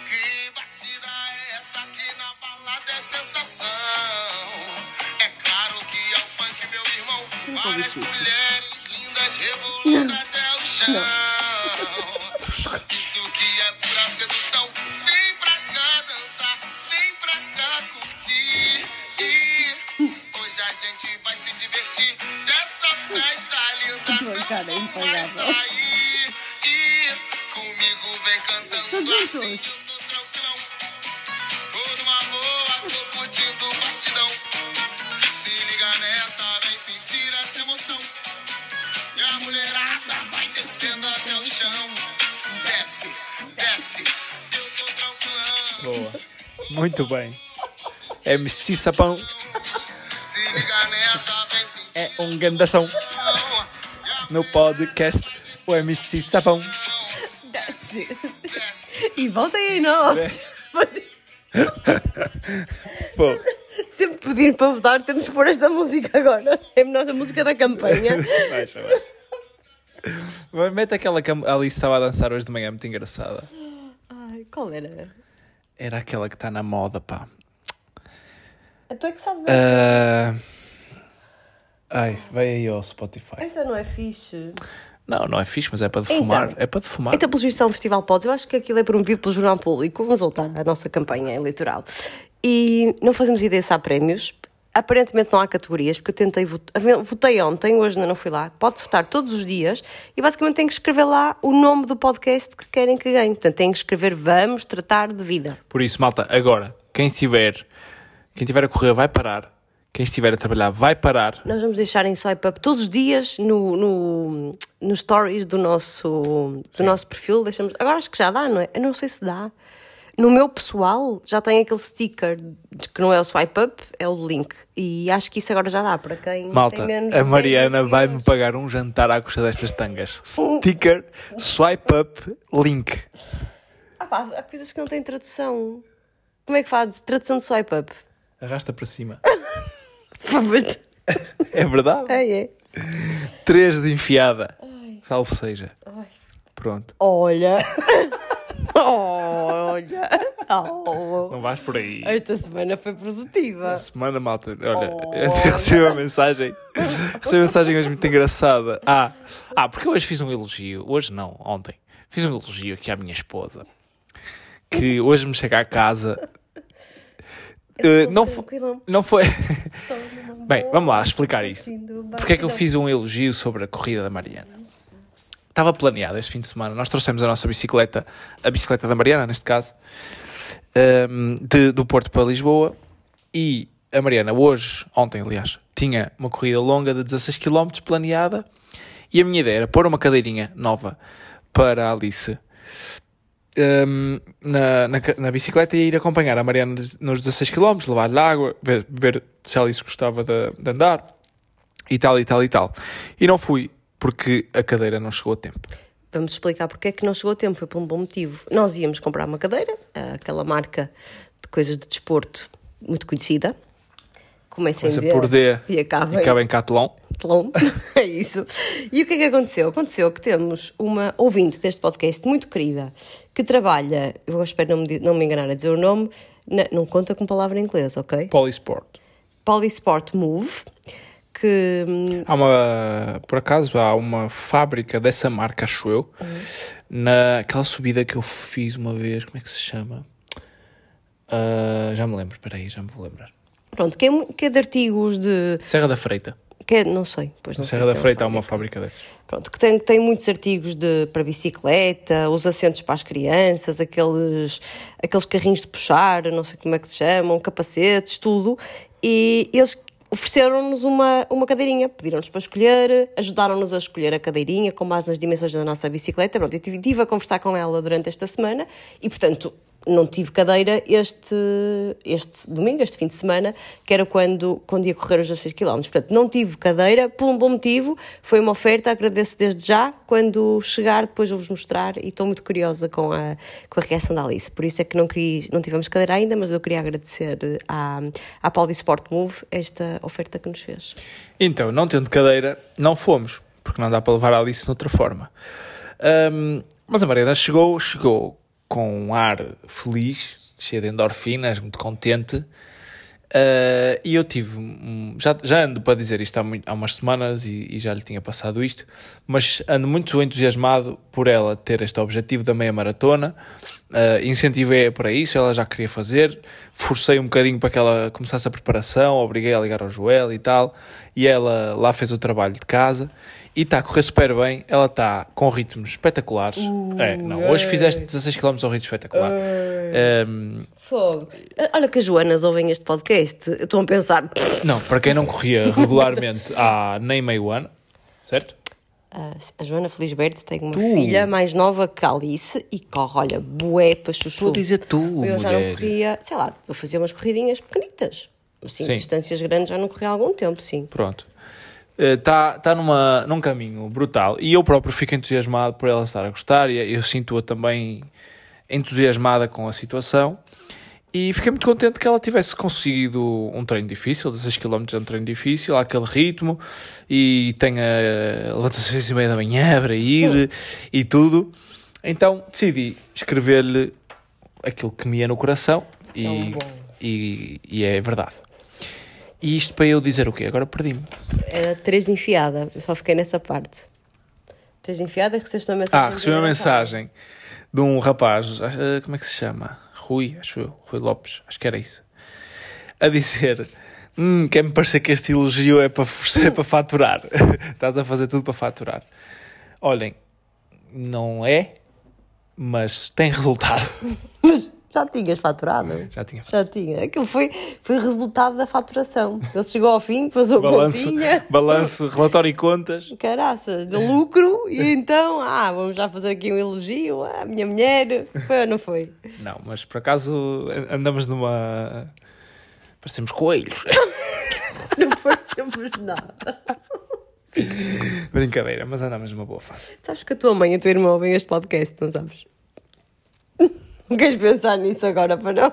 Que batida Desce, desce. Eu tô tranquilão. Boa. Muito bem. MC Sapão Se liga nessa, vem sentir é um gandação no podcast. O MC Sapão. Desce. E voltem aí nós. *laughs* Pô, Sempre pedir para votar, temos que pôr esta música agora. É a nossa música da campanha. *laughs* baixa, baixa. Mas Mete aquela que a Alice estava a dançar hoje de manhã, muito engraçada. Ai, qual era? Era aquela que está na moda, pá. Tu é que sabes. Ah, Ai, vai aí ao Spotify. Essa não é fixe. Não, não é fixe, mas é para defumar. Então. é para defumar. Então, é um festival Pods. Eu acho que aquilo é promovido pelo Jornal Público. Vamos voltar à nossa campanha eleitoral. E não fazemos ideia se há prémios. Aparentemente não há categorias, porque eu tentei votar. Votei ontem, hoje ainda não fui lá. Pode votar todos os dias e basicamente tem que escrever lá o nome do podcast que querem que ganhe. Portanto, tem que escrever Vamos Tratar de Vida. Por isso, malta, agora, quem estiver, quem estiver a correr vai parar. Quem estiver a trabalhar vai parar. Nós vamos deixar em swipe up todos os dias no, no, no stories do nosso, do nosso perfil. Deixamos, agora acho que já dá, não é? Eu não sei se dá. No meu pessoal já tem aquele sticker de que não é o swipe up, é o link. E acho que isso agora já dá para quem Malta, tem menos. a Mariana 10 vai-me pagar um jantar à custa destas tangas. Sticker, swipe up, link. Ah pá, há coisas que não têm tradução. Como é que faz? Tradução de swipe up? Arrasta para cima. *laughs* É verdade? É, é. Três de enfiada. Salve seja. Ai. Pronto. Olha. *laughs* Olha. Oh. Não vais por aí. Esta semana foi produtiva. Semana, malta. Olha, Oh. eu *laughs* recebi uma mensagem. Recebi uma mensagem hoje muito engraçada. Ah, ah, porque eu hoje fiz um elogio. Hoje não, ontem. Fiz um elogio aqui à minha esposa. Que hoje me chega à casa. Eh, não, fo- não foi. *laughs* Bem, vamos lá explicar isso. Porque é que eu fiz um elogio sobre a corrida da Mariana? Estava planeado este fim de semana. Nós trouxemos a nossa bicicleta, a bicicleta da Mariana, neste caso, ehm, de- do Porto para Lisboa. E a Mariana, hoje, ontem, aliás, tinha uma corrida longa de 16 km planeada. E a minha ideia era pôr uma cadeirinha nova para a Alice ehm, na, na, na bicicleta e ir acompanhar a Mariana nos 16 km, levar-lhe água, ver, ver se a Alice gostava de, de andar e tal e tal e tal. E não fui porque a cadeira não chegou a tempo. Vamos explicar porque é que não chegou a tempo. Foi por um bom motivo. Nós íamos comprar uma cadeira, aquela marca de coisas de desporto muito conhecida. Começa, Começa em D por D e acaba, e acaba em Catalão. Tlon. *laughs* é isso. E o que é que aconteceu? Aconteceu que temos uma ouvinte deste podcast muito querida que trabalha, eu espero não me, não me enganar a dizer o nome, na- não conta com palavra em inglês, ok? Polisport. Polysport Move, que hum, Há uma, por acaso, há uma fábrica dessa marca, acho eu, naquela subida que eu fiz uma vez, como é que se chama? Ah, já me lembro, espera aí, já me vou lembrar. Pronto, que é, que é de artigos de. Serra da Freita. Que é, não sei, pois não sei Serra se da Freita há uma fábrica dessas. Pronto, que tem, tem muitos artigos de, para bicicleta, os assentos para as crianças, aqueles, aqueles carrinhos de puxar, não sei como é que se chamam, capacetes, tudo. E eles ofereceram-nos uma, uma cadeirinha, pediram-nos para escolher, ajudaram-nos a escolher a cadeirinha com base nas dimensões da nossa bicicleta. Pronto, eu tive, tive a conversar com ela durante esta semana e, portanto, não tive cadeira este, este domingo, este fim de semana, que era quando, quando ia correr os 16 km. Portanto, não tive cadeira por um bom motivo, foi uma oferta, agradeço desde já. Quando chegar, depois vou-vos mostrar e estou muito curiosa com a, com a reação da Alice. Por isso é que não, queria, não tivemos cadeira ainda, mas eu queria agradecer à, à Pauli Sport Move esta oferta que nos fez. Então, não tendo cadeira, não fomos, porque não dá para levar a Alice de outra forma. Ahm, mas a Mariana chegou, chegou com um ar feliz, cheia de endorfinas, muito contente. Ah, e eu tive, já, já ando para dizer isto há, muito- há umas semanas e, e já lhe tinha passado isto, mas ando muito entusiasmado por ela ter este objetivo da meia maratona. Ah, incentivei-a para isso, ela já queria fazer, forcei um bocadinho para que ela começasse a preparação, obriguei a ligar ao Joel e tal, e ela lá fez o trabalho de casa e está a correr super bem. Ela está com ritmos espetaculares. é, não, hoje fizeste 16 km ao ritmo espetacular. Ahm, Fogo. Olha que as Joanas ouvem este podcast, estou a pensar. não, para quem não corria *laughs* regularmente há nem meio ano, certo? Ah, a Joana Felisberto tem uma Tu. filha mais nova que a Alice e corre, olha, bué para chuchu. Estou a dizer tu, Eu já não mulher. corria, sei lá, eu fazia umas corridinhas pequenitas. Assim, Sim. distâncias grandes já não corria há algum tempo, sim. Pronto. Está tá numa, num caminho brutal e eu próprio fico entusiasmado por ela estar a gostar e eu sinto-a também entusiasmada com a situação e fiquei muito contente que ela tivesse conseguido um treino difícil, 16 km é um treino difícil, àquele ritmo e tenha levanta-se às 6 e meia da manhã para ir e tudo. Então decidi escrever-lhe aquilo que me ia no coração e, Tão bom. e, e é verdade. E isto para eu dizer o quê? Agora perdi-me. Era três de enfiada, eu só fiquei nessa parte. Tens enfiado e recebeste uma mensagem. Ah, recebi uma mensagem de um rapaz, ah, como é que se chama? Rui, acho eu, Rui Lopes, acho que era isso. A dizer: Hum, quer-me parecer que este elogio é para, é para faturar. *laughs* Estás a fazer tudo para faturar. Olhem, não é, mas tem resultado. Já tinhas faturado? Já tinha Já tinha. Aquilo foi, foi o resultado da faturação. Ele chegou ao fim, fez a balanço, continha. *laughs* balanço, relatório e contas. Caraças, de lucro, e então, ah, vamos já fazer aqui um elogio à minha mulher. Foi ou não foi? Não, mas por acaso andamos numa. Parecemos coelhos. *laughs* Não parecemos nada. Brincadeira, mas andamos numa boa fase. Sabes que a tua mãe e a tua irmã ouvem este podcast, não sabes? Não queres pensar nisso agora para não?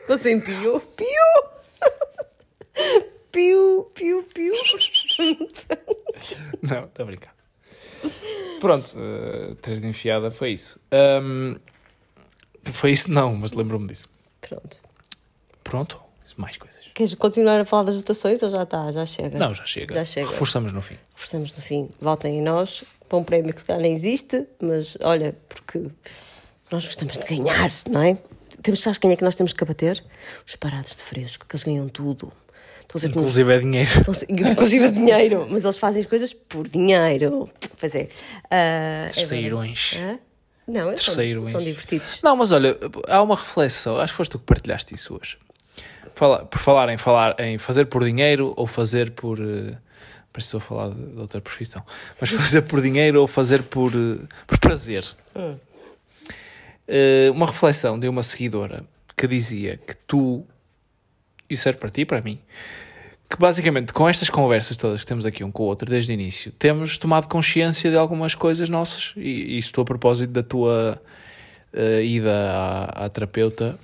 Ficou sem pio. Pio! Pio, pio, pio. Não, estou a brincar. Pronto, eh, três de enfiada foi isso. Ahm, foi isso, não, mas lembro-me disso. Pronto. Pronto, mais coisas. Queres continuar a falar das votações ou já está? Já chega? Não, já chega. Já chega. Reforçamos no fim. Oferecemos no fim. Votem em nós para um prémio que se calhar nem existe, mas olha, porque nós gostamos de ganhar, não é? Temos, sabes quem é que nós temos que abater? Os parados de fresco, que eles ganham tudo. Sempre nos- Inclusive é dinheiro. Inclusive dinheiro, mas eles fazem as coisas por dinheiro. Pois é. É Terceirões. Hã? Não, eles são, Terceirões. são divertidos. Não, mas olha, há uma reflexão. Acho que foste tu que partilhaste isso hoje. Fala, por falar em, falar em fazer por dinheiro ou fazer por. Uh, parece a falar de, de outra profissão. Mas *laughs* fazer por dinheiro ou fazer por, eh, por prazer. Eh, uma reflexão de uma seguidora que dizia que tu. Isso serve para ti e para mim. Que basicamente, com estas conversas todas que temos aqui um com o outro desde o início, temos tomado consciência de algumas coisas nossas. E, e estou a propósito da tua eh, ida à, à terapeuta.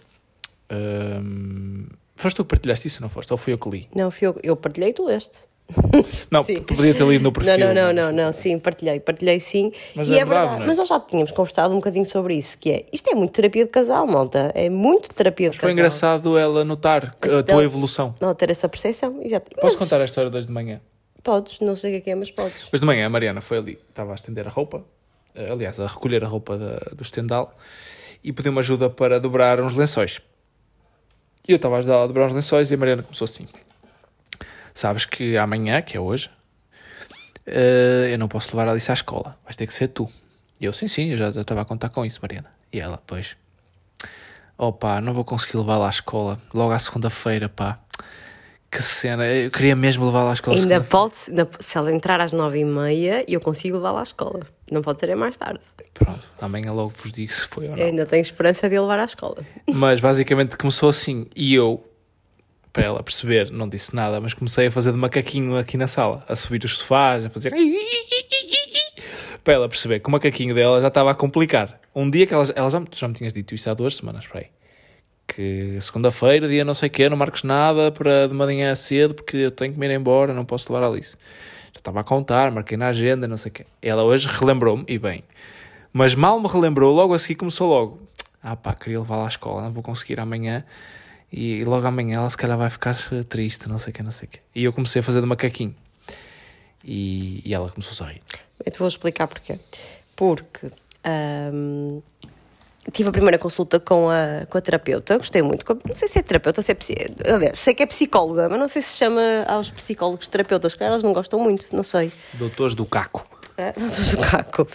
Ahm, foste tu que partilhaste isso, não foste? Ou fui eu que li? Não, fui eu, eu partilhei e tu leste. *laughs* Não, Sim. podia ter lido no perfil. Não, não, não, não, não, sim, partilhei, partilhei sim. Mas e é é verdade, verdade, é? mas nós já tínhamos conversado um bocadinho sobre isso, que é, isto é muito terapia de casal, malta, é muito terapia de Foi casal. engraçado ela notar a Mas tua ela- evolução. Não ter essa percepção, exato. Posso Mas contar a história desde de manhã? Podes, não sei o que é é, mas podes. Depois de manhã a Mariana foi ali, estava a estender a roupa, eh, aliás, a recolher a roupa da- do estendal e pediu-me ajuda para dobrar uns lençóis. E eu estava a ajudar a dobrar uns lençóis e a Mariana começou assim: Sabes que amanhã, que é hoje, eh, eu não posso levar a Alice à escola, vais ter que ser tu. E eu, sim, sim, eu já estava a contar com isso, Mariana. E ela, pois, oh pá, não vou conseguir levá-la à escola logo à segunda-feira, pá. Que cena, eu queria mesmo levá-la à escola Ainda pode, se ela entrar às nove e meia, eu consigo levá-la à escola. Não pode ser é mais tarde. Pronto, amanhã logo vos digo se foi ou Eu não. ainda tenho esperança de a levar à escola. Mas basicamente começou assim e eu, para ela perceber, não disse nada, mas comecei a fazer de macaquinho aqui na sala, a subir os sofás, a fazer. *laughs* Para ela perceber que o macaquinho dela já estava a complicar. Um dia que ela, ela já, já me tinhas dito isso há duas semanas, para aí. Que segunda-feira, dia não sei o quê, não marques nada para de manhã cedo porque eu tenho que me ir embora, não posso levar a Alice. Já estava a contar, marquei na agenda, não sei o quê. Ela hoje relembrou-me, e bem. Mas mal me relembrou, logo a seguir começou logo. Ah pá, queria levá-la à escola, não vou conseguir amanhã. E logo amanhã ela se calhar vai ficar triste, não sei o quê, não sei o quê. E eu comecei a fazer de macaquinho. E, e ela começou a sorrir. Eu te vou explicar porquê. Porque ahm, tive a primeira consulta com a, com a terapeuta, gostei muito. Não sei se é terapeuta, se é. Aliás, sei que é psicóloga, mas não sei se chama aos psicólogos terapeutas, que elas não gostam muito, não sei. Doutores do Caco. Ah, Não sou do caco.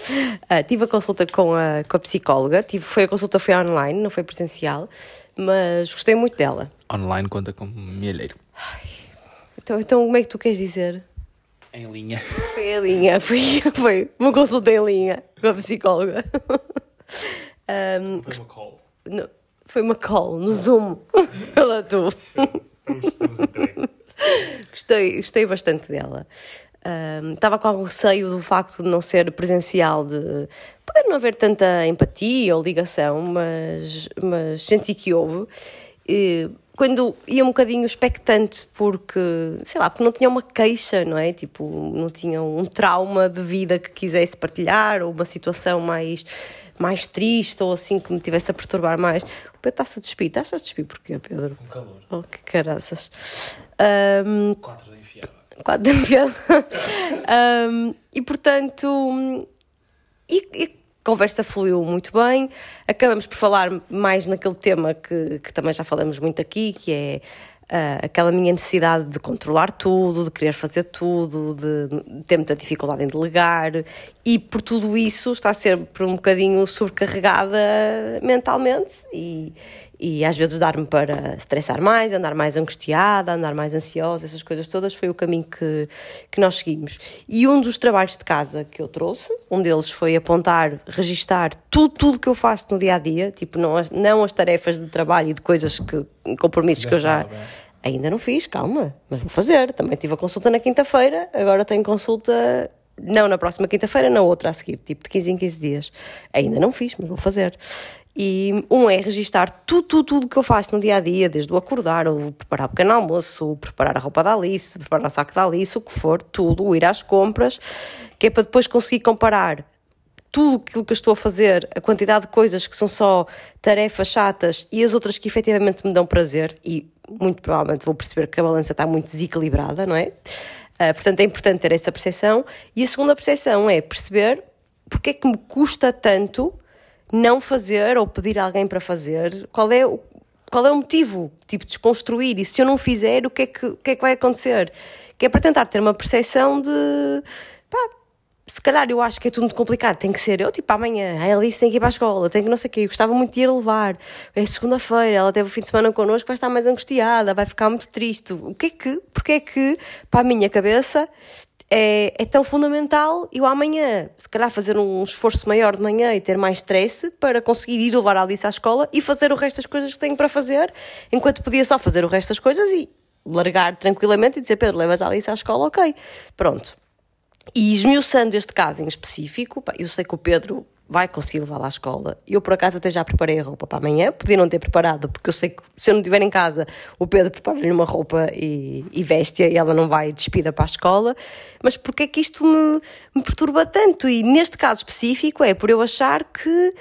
Ah, tive a consulta com a, com a psicóloga, tive, foi, a consulta foi online, não foi presencial, mas gostei muito dela. Online conta como milheiro. Então, então como é que tu queres dizer? Em linha. Foi a linha, foi, *laughs* foi uma consulta em linha com a psicóloga. Ahm, Foi uma call. no- foi uma call no Zoom. *laughs* Ela tu. Estamos a. Gostei, gostei bastante dela. Ahm, Estava com algum receio do facto de não ser presencial, de poder não haver tanta empatia ou ligação, mas, mas senti que houve. E quando ia um bocadinho expectante, porque, sei lá, porque não tinha uma queixa, não é? Tipo, não tinha um trauma de vida que quisesse partilhar, ou uma situação mais, mais triste, ou assim que me tivesse a perturbar mais. O Pedro está-se a despir. Estás a despir porquê, Pedro? Com calor. Oh, que caraças. Ahm, Quatro de enfiada. Quatro da manhã. Um, e portanto, e, e a conversa fluiu muito bem. Acabamos por falar mais naquele tema que, que também já falamos muito aqui, que é ah, aquela minha necessidade de controlar tudo, de querer fazer tudo, de ter muita dificuldade em delegar e por tudo isso está sempre um bocadinho sobrecarregada mentalmente e, e às vezes dar-me para estressar mais, andar mais angustiada, andar mais ansiosa, essas coisas todas, foi o caminho que, que nós seguimos. E um dos trabalhos de casa que eu trouxe, um deles foi apontar, registar tudo, tudo que eu faço no dia a dia, tipo, não, as- não as tarefas de trabalho e de coisas que, compromissos que eu já. Ainda não fiz, calma, mas vou fazer. Também tive a consulta na quinta-feira, agora tenho consulta não na próxima quinta-feira, na outra a seguir, tipo de 15 em 15 dias. Ainda não fiz, mas vou fazer. E um é registar tudo, tudo, tudo que eu faço no dia a dia, desde o acordar, o preparar o pequeno almoço, preparar a roupa da Alice, preparar o saco da Alice, o que for, tudo, ir às compras, que é para depois conseguir comparar tudo aquilo que eu estou a fazer, a quantidade de coisas que são só tarefas chatas e as outras que efetivamente me dão prazer, e muito provavelmente vou perceber que a balança está muito desequilibrada, não é? Ah, portanto, é importante ter essa percepção. E a segunda percepção é perceber porque é que me custa tanto não fazer ou pedir a alguém para fazer, qual é o, qual é o motivo, tipo, desconstruir, e se eu não fizer, o que é que, o que, é que vai acontecer? Que é para tentar ter uma percepção de, pá, se calhar eu acho que é tudo muito complicado, tem que ser eu, tipo, amanhã, a Alice tem que ir para a escola, tem que não sei o quê, eu gostava muito de ir levar, é segunda-feira, ela teve o fim de semana connosco, vai estar mais angustiada, vai ficar muito triste, o que é que, porque é que, para a minha cabeça, é, é tão fundamental eu amanhã, se calhar fazer um esforço maior de manhã e ter mais stress para conseguir ir levar a Alice à escola e fazer o resto das coisas que tenho para fazer, enquanto podia só fazer o resto das coisas e largar tranquilamente e dizer, Pedro, levas a Alice à escola, ok, pronto. E esmiuçando este caso em específico, eu sei que o Pedro vai conseguir levá-la à escola. Eu, por acaso, até já preparei a roupa para amanhã. Podia não ter preparado, porque eu sei que se eu não estiver em casa, o Pedro prepara-lhe uma roupa e, e veste-a e ela não vai despida para a escola. Mas porque é que isto me, me perturba tanto? E neste caso específico é por eu achar que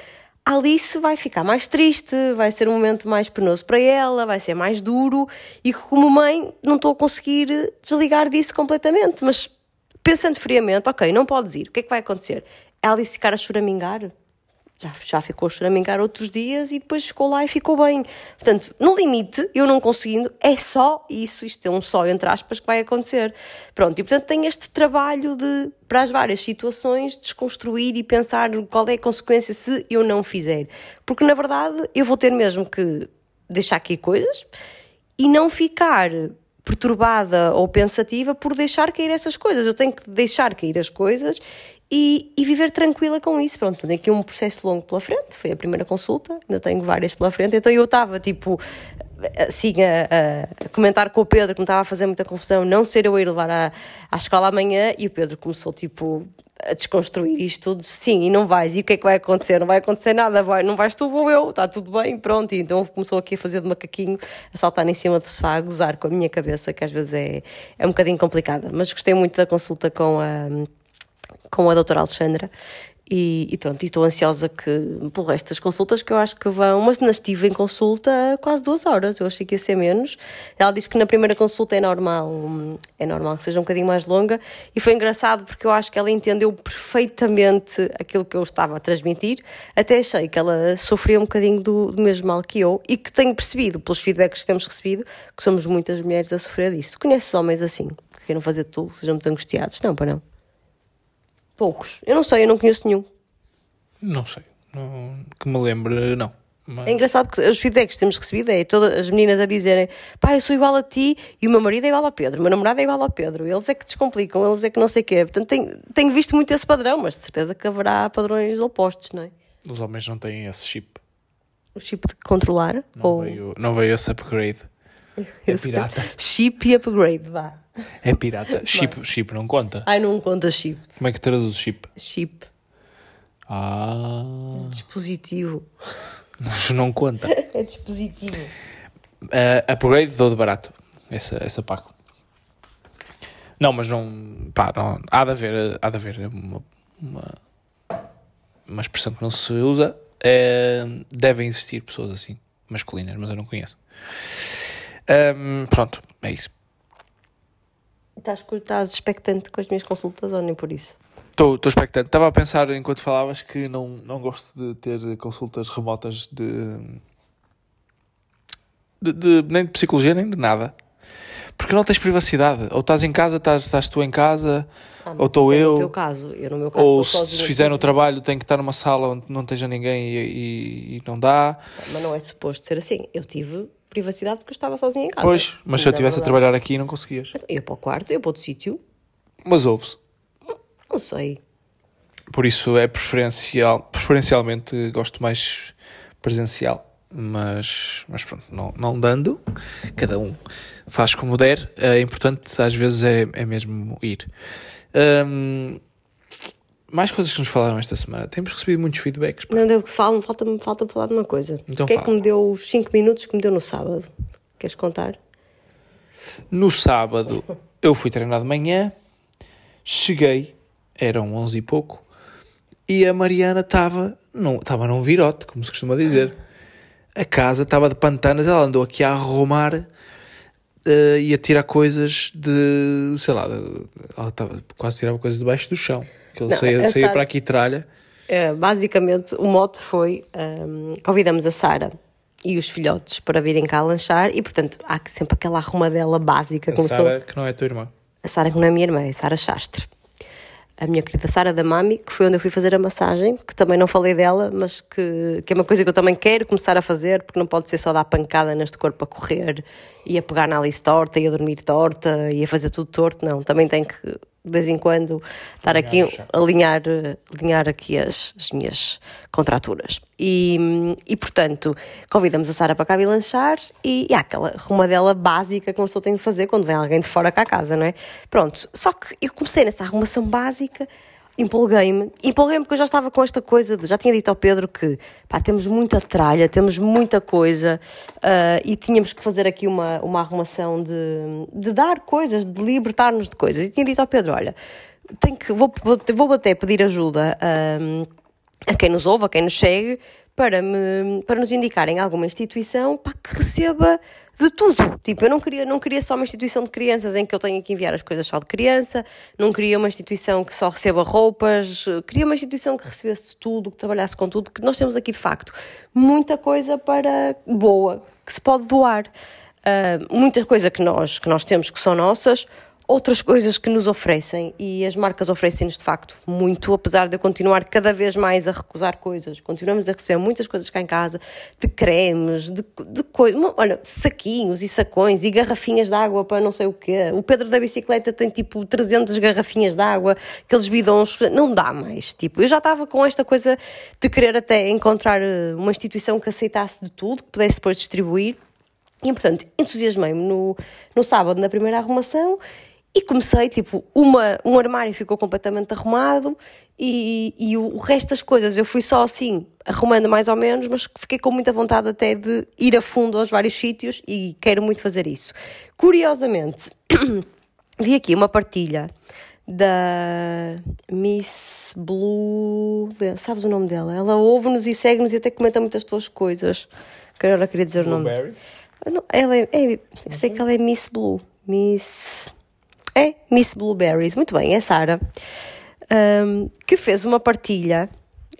a Alice vai ficar mais triste, vai ser um momento mais penoso para ela, vai ser mais duro e que, como mãe, não estou a conseguir desligar disso completamente. Mas pensando friamente, ok, não podes ir, o que é que vai acontecer? A Alice ficar a choramingar? Já, já ficou a choramingar outros dias e depois ficou lá e ficou bem. Portanto, no limite, eu não conseguindo, é só isso, isto é um só entre aspas, que vai acontecer. Pronto, e portanto tem este trabalho de, para as várias situações, desconstruir e pensar qual é a consequência se eu não fizer. Porque na verdade eu vou ter mesmo que deixar aqui coisas e não ficar perturbada ou pensativa por deixar cair essas coisas. Eu tenho que deixar cair as coisas e, e viver tranquila com isso. Pronto, tenho aqui um processo longo pela frente, foi a primeira consulta, ainda tenho várias pela frente, então eu estava tipo assim a, a comentar com o Pedro que me estava a fazer muita confusão não ser eu a ir levar à, à escola amanhã. E o Pedro começou tipo a desconstruir isto tudo, sim, e não vais, e o que é que vai acontecer? Não vai acontecer nada, vai, não vais tu, vou eu, está tudo bem, pronto, e então começou aqui a fazer de macaquinho, a saltar em cima do sofá, a gozar com a minha cabeça, que às vezes é, é um bocadinho complicada, mas gostei muito da consulta com a, com a doutora Alexandra, e, e pronto, estou ansiosa que, pelo resto das consultas, que eu acho que vão, mas ainda estive em consulta quase duas horas, eu achei que ia ser menos. Ela disse que na primeira consulta é normal, é normal que seja um bocadinho mais longa, e foi engraçado porque eu acho que ela entendeu perfeitamente aquilo que eu estava a transmitir, até achei que ela sofria um bocadinho do, do mesmo mal que eu, e que tenho percebido, pelos feedbacks que temos recebido, que somos muitas mulheres a sofrer disso. Conheces homens assim, que queiram fazer tudo, sejam muito angustiados? Não, para não. Poucos. Eu não sei, eu não conheço nenhum. Não sei. Não- que me lembre, não. Mas- É engraçado porque os feedbacks que temos recebido é todas as meninas a dizerem pá, eu sou igual a ti e o meu marido é igual ao Pedro, o meu namorado é igual ao Pedro, eles é que descomplicam, eles é que não sei o quê. Portanto, tenho, tenho visto muito esse padrão, mas de certeza que haverá padrões opostos, não é? Os homens não têm esse chip. O chip de controlar Não, ou veio, não veio esse upgrade. É pirata. chip e upgrade, vá. É pirata. Chip, chip não conta. Ai, não conta chip. Como é que traduz chip? Chip, Ah, dispositivo. mas *laughs* não conta. É dispositivo. Uh, upgrade dou de barato. Essa, essa pago. Não, mas não. Pá, não. Há de haver, há de haver uma, uma, uma expressão que não se usa. É, devem existir pessoas assim, masculinas, mas eu não conheço. Ahm, pronto, é isso. Estás, estás expectante com as minhas consultas ou nem por isso? Estou expectante. Estava a pensar enquanto falavas que não, não gosto de ter consultas remotas de, de, de- nem de psicologia nem de nada. Porque não tens privacidade. Ou estás em casa, estás, estás tu em casa, Ah, ou estou é eu. No teu caso, eu no meu caso Ou se sozinha fizer no trabalho, tenho que estar numa sala onde não esteja ninguém e, e- e não dá. Mas não é suposto ser assim. Eu tive privacidade porque eu estava sozinha em casa. Pois, mas se eu estivesse a não dá. trabalhar aqui, não conseguias. Então, Eu para o quarto, eu para outro sítio. Mas ouve-se. Não sei. Por isso é preferencial, preferencialmente gosto mais presencial. Mas, mas pronto, não, não dando, cada um faz como der. É importante, às vezes, é, é mesmo ir. Hum, mais coisas que nos falaram esta semana. Temos recebido muitos feedbacks. pá. Não deu que falo, falta-me falta falar de uma coisa. Então o que é que fala. me deu os 5 minutos que me deu no sábado? Queres contar? No sábado, eu fui treinar de manhã, cheguei, eram 11 e pouco, e a Mariana estava num, estava num virote, como se costuma dizer. A casa estava de pantanas, ela andou aqui a arrumar eh, e a tirar coisas de, sei lá, ela estava, quase tirava coisas debaixo do chão. Que ele saía, saía Sara- para aqui tralha. É, basicamente, o mote foi: hum, convidamos a Sara e os filhotes para virem cá lanchar, e portanto há sempre aquela arrumadela básica. A Sara, que não é a tua irmã. A Sara, que não é minha irmã, é Sara Chastre. A minha querida Sara da Mami, que foi onde eu fui fazer a massagem, que também não falei dela, mas que, que é uma coisa que eu também quero começar a fazer, porque não pode ser só dar pancada neste corpo a correr e a pegar na Alice torta e a dormir torta e a fazer tudo torto, não. Também tem que, de vez em quando, estar aqui a alinhar, alinhar aqui as, as minhas contraturas. E, e, portanto, convidamos a Sara para cá vir lanchar e, e há aquela arrumadela básica que uma pessoa tem de fazer quando vem alguém de fora cá a casa, não é? Pronto, só que eu comecei nessa arrumação básica, empolguei-me, empolguei-me porque eu já estava com esta coisa de, já tinha dito ao Pedro que, pá, temos muita tralha, temos muita coisa ah, e tínhamos que fazer aqui uma, uma arrumação de, de dar coisas, de libertar-nos de coisas. E tinha dito ao Pedro, olha, tenho que, vou, vou, até pedir ajuda ah, a quem nos ouve, a quem nos segue, para, me, para nos indicarem alguma instituição pá, que receba de tudo. Tipo, eu não queria, não queria só uma instituição de crianças em que eu tenha que enviar as coisas só de criança, não queria uma instituição que só receba roupas, queria uma instituição que recebesse tudo, que trabalhasse com tudo, porque nós temos aqui de facto muita coisa para boa que se pode doar. Ah, muita coisa que nós, que nós temos que são nossas, outras coisas que nos oferecem e as marcas oferecem-nos de facto muito, apesar de eu continuar cada vez mais a recusar coisas. Continuamos a receber muitas coisas cá em casa, de cremes, de, de coisas, olha, saquinhos e sacões e garrafinhas de água para não sei o quê. O Pedro da bicicleta tem tipo 300 garrafinhas de água, aqueles bidons, não dá mais. Tipo, eu já estava com esta coisa de querer até encontrar eh, uma instituição que aceitasse de tudo, que pudesse depois distribuir. E, portanto, entusiasmei-me no, no sábado, na primeira arrumação, e comecei, tipo, uma, um armário ficou completamente arrumado e, e o, o resto das coisas eu fui só assim, arrumando mais ou menos, mas fiquei com muita vontade até de ir a fundo aos vários sítios e quero muito fazer isso. Curiosamente, *clears throat* vi aqui uma partilha da Miss Blue. Sabes o nome dela? Ela ouve-nos e segue-nos e até comenta muitas tuas coisas. Que agora queria dizer o nome. Ela é, é- eu sei que ela é Miss Blue. Miss. É, Miss Blueberries. Muito bem, é Sara. Ahm, que fez uma partilha.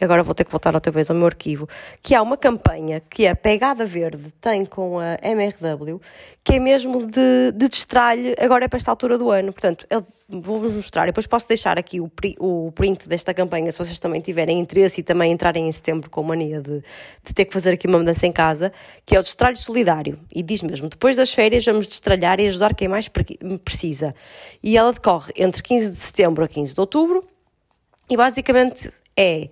Agora vou ter que voltar outra vez ao meu arquivo. Que há uma campanha que a Pegada Verde tem com a MRW, que é mesmo de, de destralhe, agora é para esta altura do ano. Portanto, vou-vos mostrar. Depois posso deixar aqui o, o print desta campanha, se vocês também tiverem interesse e também entrarem em setembro com mania de, de ter que fazer aqui uma mudança em casa, que é o destralhe solidário. E diz mesmo, depois das férias vamos destralhar e ajudar quem mais pre- precisa. E ela decorre entre 15 de setembro a 15 de outubro. E basicamente é.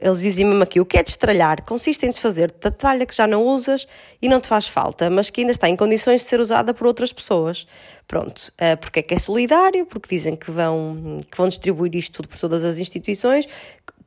Eles dizem mesmo aqui: o que é destralhar? Consiste em desfazer da tralha que já não usas e não te faz falta, mas que ainda está em condições de ser usada por outras pessoas. Pronto. Ah, Porque é que é solidário? Porque dizem que vão, que vão distribuir isto tudo por todas as instituições.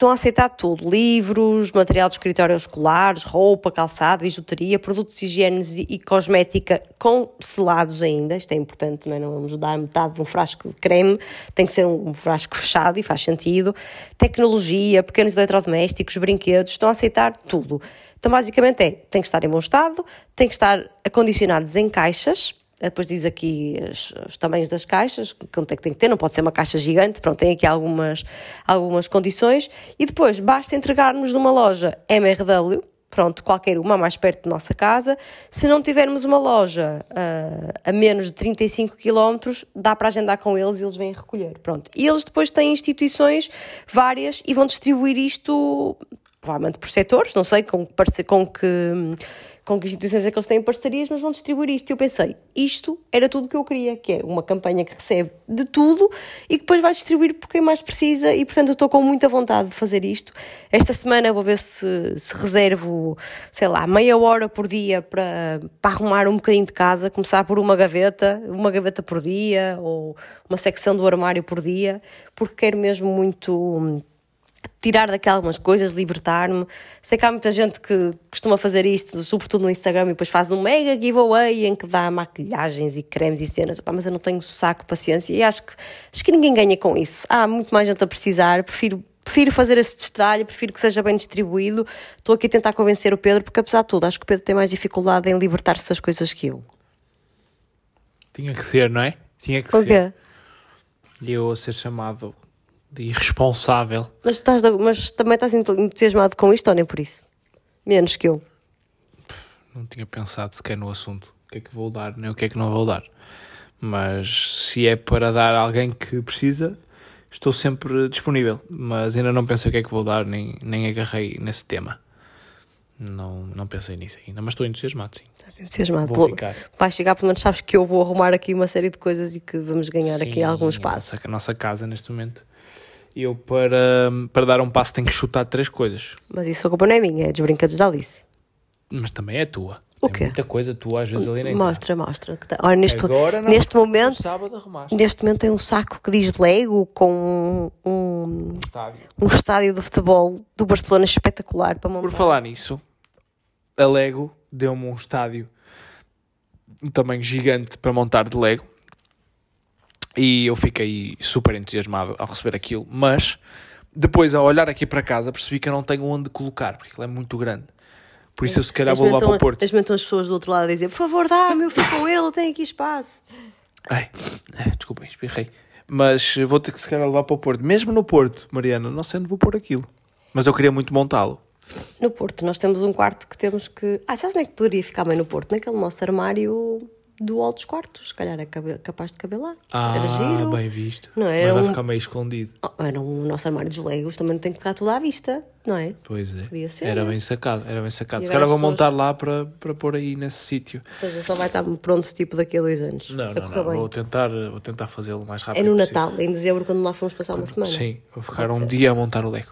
Estão a aceitar tudo: livros, material de escritório escolares, roupa, calçado, bijuteria, produtos e e cosmética com selados ainda. Isto é importante, não é? Não vamos dar metade de um frasco de creme, tem que ser um frasco fechado e faz sentido. Tecnologia, pequenos eletrodomésticos, brinquedos, estão a aceitar tudo. Então, basicamente, é: tem que estar em bom estado, tem que estar acondicionados em caixas. Depois diz aqui os, os tamanhos das caixas, quanto é que tem que ter, não pode ser uma caixa gigante, pronto, tem aqui algumas, algumas condições. E depois basta entregar-nos numa loja MRW, pronto, qualquer uma mais perto da nossa casa. Se não tivermos uma loja uh, a menos de 35 km, dá para agendar com eles e eles vêm recolher, pronto. E eles depois têm instituições várias e vão distribuir isto, provavelmente por setores, não sei com, com que com que instituições é que eles têm parcerias, mas vão distribuir isto. E eu pensei, isto era tudo o que eu queria, que é uma campanha que recebe de tudo e que depois vai distribuir por quem mais precisa e, portanto, eu estou com muita vontade de fazer isto. Esta semana vou ver se, se reservo, sei lá, meia hora por dia para, para arrumar um bocadinho de casa, começar por uma gaveta, uma gaveta por dia ou uma secção do armário por dia, porque quero mesmo muito tirar daqui algumas coisas, libertar-me. Sei que há muita gente que costuma fazer isto, sobretudo no Instagram, e depois faz um mega giveaway em que dá maquilhagens e cremes e cenas, mas eu não tenho saco, paciência, e acho que, acho que ninguém ganha com isso. Há muito mais gente a precisar, prefiro prefiro fazer esse destralho, prefiro que seja bem distribuído. Estou aqui a tentar convencer o Pedro, porque apesar de tudo, acho que o Pedro tem mais dificuldade em libertar-se das coisas que eu. Tinha que ser, não é? Tinha que O quê? ser. E eu a ser chamado de irresponsável. Mas, estás, mas também estás entusiasmado com isto ou nem por isso? Menos que eu. Não tinha pensado sequer no assunto. O que é que vou dar, nem o que é que não vou dar. Mas se é para dar a alguém que precisa, estou sempre disponível. Mas ainda não pensei o que é que vou dar, nem, nem agarrei nesse tema. Não, não pensei nisso ainda, mas estou entusiasmado, sim. Estás entusiasmado. Vou ficar. Vais chegar, pelo menos sabes que eu vou arrumar aqui uma série de coisas e que vamos ganhar aqui Sim, algum a espaço. nossa- A nossa casa, neste momento. Eu, para, para dar um passo, tenho que chutar três coisas. Mas isso a culpa não é minha, é dos brinquedos da Alice. Mas também é tua. O Tem quê? muita coisa tua, às vezes, ali nem Mostra, mostra. que tá- Olha, neste, Agora não. neste momento, sábado arrumaste. neste momento tem um saco que diz Lego com um, um, Estádio. um estádio de futebol do Barcelona espetacular para montar. Por falar nisso, a Lego deu-me um estádio um tamanho gigante para montar de Lego e eu fiquei super entusiasmado ao receber aquilo, mas depois ao olhar aqui para casa percebi que eu não tenho onde colocar, porque aquilo é muito grande. Por isso eu se calhar vou levar para o Porto. Metam as pessoas do outro lado a dizer: Por favor, dá-me, eu fico com ele, tenho aqui espaço. Ai, ai, desculpem, espirrei. Mas vou ter que se calhar levar para o Porto. Mesmo no Porto, Mariana, não sei onde vou pôr aquilo. Mas eu queria muito montá-lo. No Porto, nós temos um quarto que temos que. Ah, sabes onde é que poderia ficar bem no Porto? Naquele nosso armário do alto dos quartos. Se calhar é cabe- capaz de caber lá. era giro. Ah, bem visto. Não, era Mas vai um- ficar meio escondido. Oh, era um, o nosso armário dos Legos, também não tem que ficar tudo à vista, não é? Pois é. Podia ser, Era né? bem sacado, era bem sacado. E Se calhar vou montar lá para, para pôr aí nesse sítio. Ou seja, só vai estar pronto tipo daqui a dois anos. Não, não, não. Vou tentar, vou tentar fazê-lo mais rápido É no possível. Natal, em dezembro, quando lá fomos passar uma semana. Sim, vou ficar Pode um ser. dia a montar o Lego.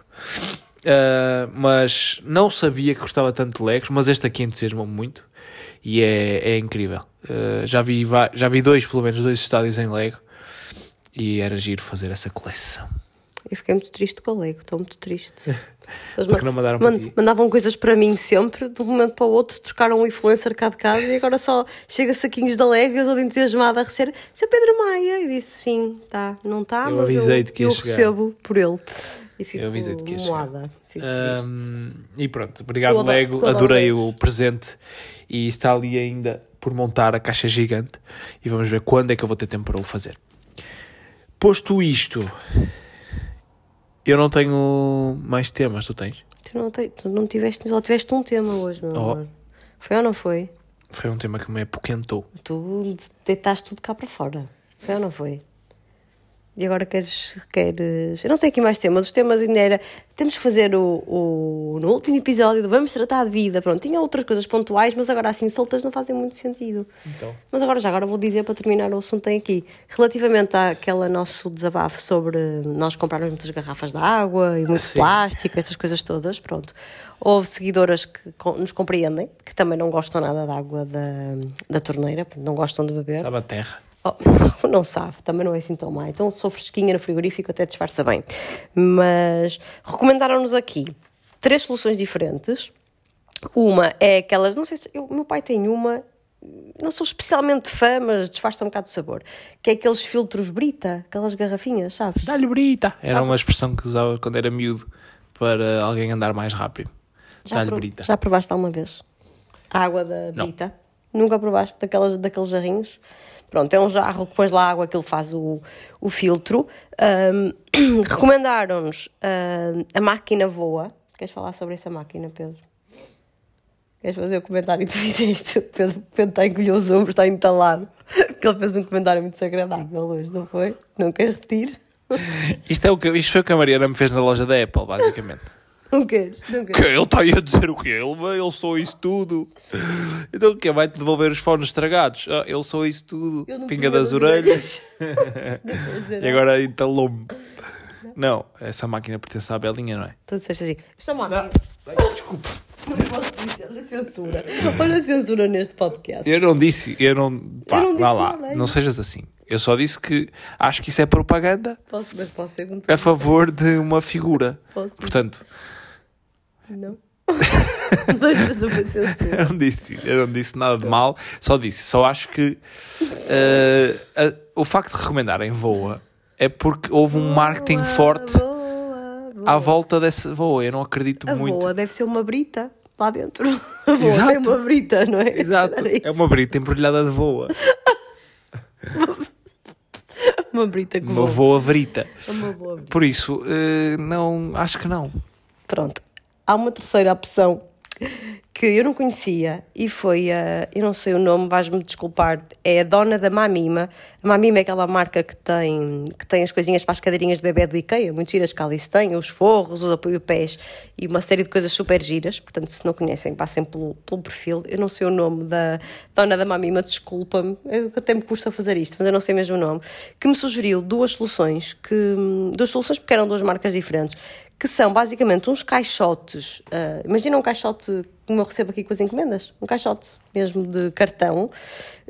Ah, mas não sabia que gostava tanto de Legos, mas este aqui entusiasmou-me muito e é, é incrível. Ah, já, vi, já vi dois, pelo menos, dois estádios em Lego e era giro fazer essa coleção. Eu fiquei muito triste com o Lego, estou muito triste. Eles *laughs* Porque não mandaram para ti? Mandavam coisas para mim sempre, de um momento para o outro, trocaram um influencer cá de casa e agora só chega saquinhos da Lego e eu estou entusiasmada a receber. Seu Pedro Maia, eu disse sim, tá, não está, Eu mas eu, avisei-te que eu chegar. recebo por ele. E fico Eu avisei-te que ia moada. Fico. Ahm, e pronto, obrigado Eu Lego, eu adoro adorei o presente e está ali ainda por montar a caixa gigante e vamos ver quando é que eu vou ter tempo para o fazer. Posto isto, eu não tenho mais temas, tu tens? Tu não, te- tu não tiveste, só tiveste um tema hoje, meu Oh. amor. Foi ou não foi? Foi um tema que me apoquentou. Tu deitaste tudo cá para fora. Foi ou não foi? E agora queres, queres. Eu não tenho aqui mais temas. Os temas ainda era. Temos que fazer o, o. No último episódio do Vamos Tratar de Vida. Pronto, tinha outras coisas pontuais, mas agora assim soltas não fazem muito sentido. Então. Mas agora já agora vou dizer para terminar o assunto tem aqui. Relativamente àquele nosso desabafo sobre nós comprarmos muitas garrafas de água e muito Sim. plástico, essas coisas todas, pronto. Houve seguidoras que nos compreendem, que também não gostam nada da água da, da torneira, não gostam de beber. Sabe a terra? Oh, *laughs* não sabe, também não é assim tão má. Então, se sou fresquinha no frigorífico, até disfarça bem. Mas recomendaram-nos aqui três soluções diferentes. Uma é aquelas, não sei se. Eu, o meu pai tem uma, não sou especialmente fã, mas disfarça um bocado de sabor. Que é aqueles filtros Brita, aquelas garrafinhas, sabes? Dá-lhe brita. Era uma expressão que usava quando era miúdo para alguém andar mais rápido. Dá-lhe brita. já provaste alguma vez? A água da Não. Brita? Nunca provaste daquelas, daqueles jarrinhos? Pronto, é um jarro que pões lá água, que ele faz o, o filtro. Ahm, *clears throat* Recomendaram-nos a máquina voa. Queres falar sobre essa máquina, Pedro? Queres fazer o comentário que tu *laughs* fizeste? O Pedro, Pedro está a encolher os ombros, está entalado. *laughs* Porque ele fez um comentário muito desagradável hoje, não foi? Não queres repetir? Isto, é o que, isto foi o que a Mariana me fez na loja da Apple, basicamente. *laughs* Não queres? Não Que queres? ele está aí a dizer o quê? Ele, ele sou isso tudo. Então o quê? Vai-te devolver os fones estragados? Ah, ele sou isso tudo. Não Pinga das *laughs* das orelhas. Não E agora entalou-me. Não, essa máquina pertence à Belinha, não é? Tu disseste assim, isto é máquina. Desculpa. Não posso dizer, olha a censura. Olha a censura neste podcast. Eu não disse, eu não. Pá, Eu não vá lá, nada, é não sejas assim. Eu só disse que acho que isso é propaganda Posso, mas posso ser a favor de uma figura. Posso? Portanto, Não. *laughs* Eu não disse, eu não disse nada de mal, só disse, só acho que a- o facto de recomendarem voa é porque houve um marketing forte boa. à volta dessa voa. Eu não acredito A muito. voa deve ser uma brita lá dentro. *laughs* A voa Exato. tem uma brita, não é? Exato, é uma brita embrulhada de voa. *laughs* Uma brita que Uma voa. voa brita. É Uma boa brita. Por isso, eh, não, acho que não. Pronto. Há uma terceira opção que eu não conhecia e foi a. Eu não sei o nome, vais-me desculpar. É a dona da Mamima. A Mamima é aquela marca que tem, que tem as coisinhas para as cadeirinhas de bebê do IKEA, muito giras que ali se tem, os forros, os apoio-pés e uma série de coisas super giras. Portanto, se não conhecem, passem pelo, pelo perfil. Eu não sei o nome da dona da Mamima, desculpa-me. Eu até me custa fazer isto, mas eu não sei mesmo o nome. Que me sugeriu duas soluções, que, duas soluções porque eram duas marcas diferentes que são basicamente uns caixotes. ah, imagina um caixote como eu recebo aqui com as encomendas, um caixote mesmo de cartão.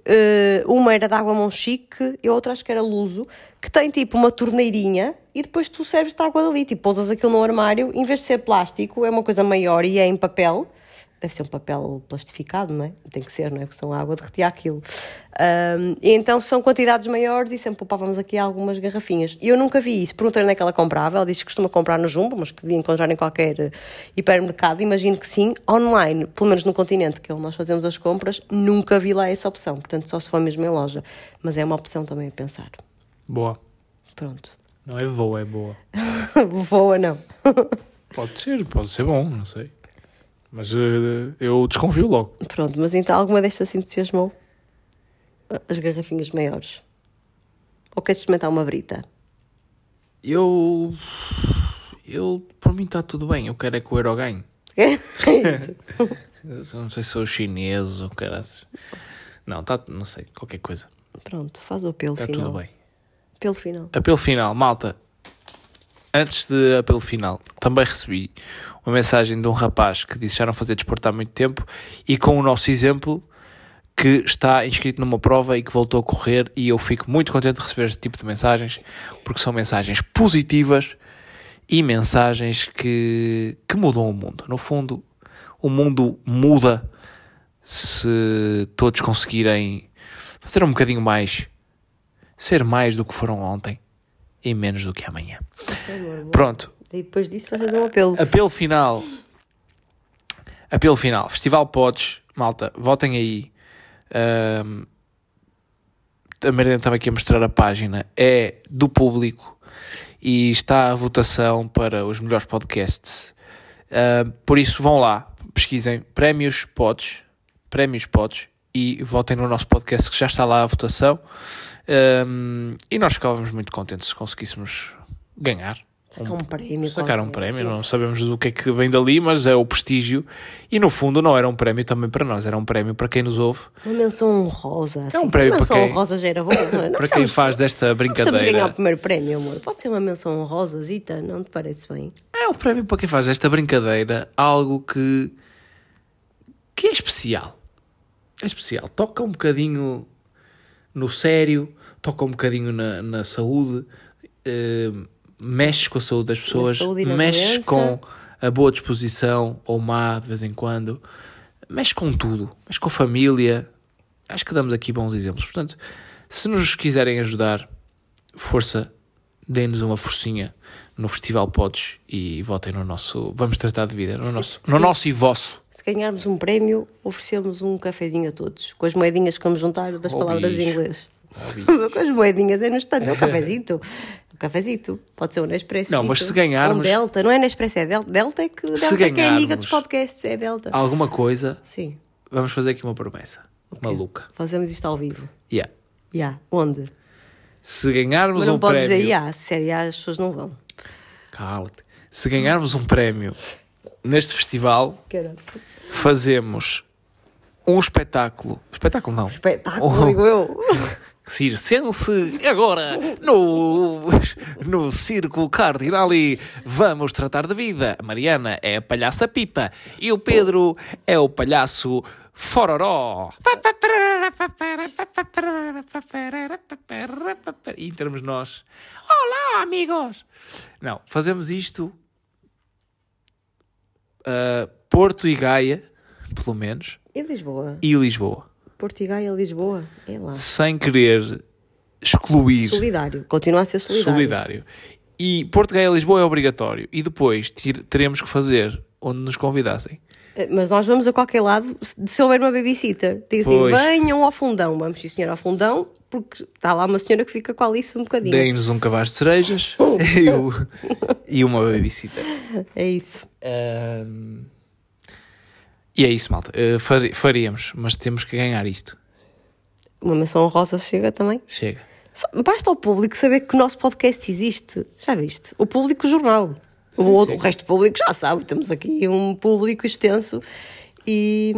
Ah, uma era de água Monchique e a outra acho que era Luso, que tem tipo uma torneirinha e depois tu serves de água dali. Tipo, pousas aquilo no armário, em vez de ser plástico, é uma coisa maior e é em papel. Deve ser um papel plastificado, não é? Tem que ser, não é? Porque são água derretia aquilo. Ahm, e então são quantidades maiores e sempre poupávamos aqui algumas garrafinhas. E eu nunca vi isso. Perguntei onde é que ela comprava. Ela disse que costuma comprar no Jumbo, mas que devia encontrar em qualquer eh, hipermercado. Imagino que sim. Online, pelo menos no continente que é onde nós fazemos as compras, nunca vi lá essa opção. Portanto, só se for mesmo em loja. Mas é uma opção também a pensar. Boa. Pronto. Não é voa, é boa. *laughs* Voa não. Pode ser, pode ser bom, não sei. Mas eh, eu desconfio logo. Pronto, mas então alguma destas se entusiasmou? As garrafinhas maiores. Ou queres experimentar uma brita? Eu. Eu. Por mim está tudo bem. Eu quero é que o euro ganhe. *laughs* É isso. *laughs* Não sei se sou chinês ou caraças. Não, tá, não sei, qualquer coisa. Pronto, faz o apelo Está final. tudo bem. Apelo final. Apelo final, malta. Antes de apelo final, também recebi uma mensagem de um rapaz que disse que já não fazia desporto há muito tempo e com o nosso exemplo que está inscrito numa prova e que voltou a correr e eu fico muito contente de receber este tipo de mensagens porque são mensagens positivas e mensagens que, que mudam o mundo. No fundo, o mundo muda se todos conseguirem fazer um bocadinho mais, ser mais do que foram ontem e menos do que amanhã. Pronto, E depois disso fazes um apelo. apelo final. Apelo final. Festival Pods, malta, votem aí. A Mariana estava aqui a mostrar a página. É do público e está a votação para os melhores podcasts. Ahm, por isso, vão lá, pesquisem Prémios Pods, Prémios Pods e votem no nosso podcast que já está lá a votação. Ahm, e nós ficávamos muito contentes se conseguíssemos ganhar. Sacar um prémio. Sacar um prémio, não sabemos do que é que vem dali, mas é o prestígio. E no fundo não era um prémio também para nós, era um prémio para quem nos ouve, Uma menção honrosa. Assim. um prémio uma menção para quem- honrosa já era bom, não é? *laughs* Não para quem precisamos- faz desta não precisamos ganhar o brincadeira. primeiro prémio, amor. Pode ser uma menção honrosa, Zita, não te parece bem? É um prémio para quem faz desta brincadeira algo que, que é especial. É especial. Toca um bocadinho no sério, toca um bocadinho na, na saúde, eh, mexe com a saúde das pessoas, saúde mexe doença. com a boa disposição ou má de vez em quando, mexe com tudo, mexe com a família. Acho que damos aqui bons exemplos. Portanto, se nos quiserem ajudar, força, deem-nos uma forcinha no Festival Podes e votem no nosso. Vamos tratar de vida, no, nosso, no nosso e vosso Se ganharmos um prémio, oferecemos um cafezinho a todos, com as moedinhas que vamos juntar das Oh, palavras em bicho. inglês. Oh, *laughs* com as moedinhas é no instante, é um *laughs* cafezito. Um cafezito. Pode ser um Nespresso. Não, mas se ganharmos- Um Delta, não é Nespresso, é Delta. Delta é que, Delta é, que é amiga dos podcasts, é Delta. Alguma coisa, Sim. vamos fazer aqui uma promessa. Maluca. Fazemos isto ao vivo. Yeah. Ya. Onde? Se ganharmos Mas não um podes prémio. dizer se sério, as pessoas não vão. Cala-te. Se ganharmos um prémio neste festival, Caralho. fazemos um espetáculo. Espetáculo não. Espetáculo, Oh. digo eu. *laughs* Circense agora no, no Circo Cardinali vamos tratar de vida. A Mariana é a palhaça pipa e o Pedro é o palhaço fororó. E entramos nós. Olá, amigos! Não, fazemos isto ah, Porto e Gaia, pelo menos, E Lisboa? e Lisboa. Porto e Gaia, Lisboa. É lá. Sem querer excluir Solidário. Continua a ser solidário. solidário. E Porto Gaia Lisboa é obrigatório. E depois teremos que fazer onde nos convidassem. Eh, Mas nós vamos a qualquer lado se houver uma babysitter. Diz assim: Pois. venham ao fundão. Vamos, sim, senhor, ao fundão, porque está lá uma senhora que fica com a Alice um bocadinho. Deem-nos um cabaz de cerejas *laughs* e, o- e uma babysitter. É isso. Ahm, e é isso, malta. Uh, fari- faríamos, mas temos que ganhar isto. Uma menção rosa chega também. Chega. Só- Basta ao público saber que o nosso podcast existe. Já viste? O público jornal. O, outro- sim. o resto do público já sabe. Temos aqui um público extenso. E,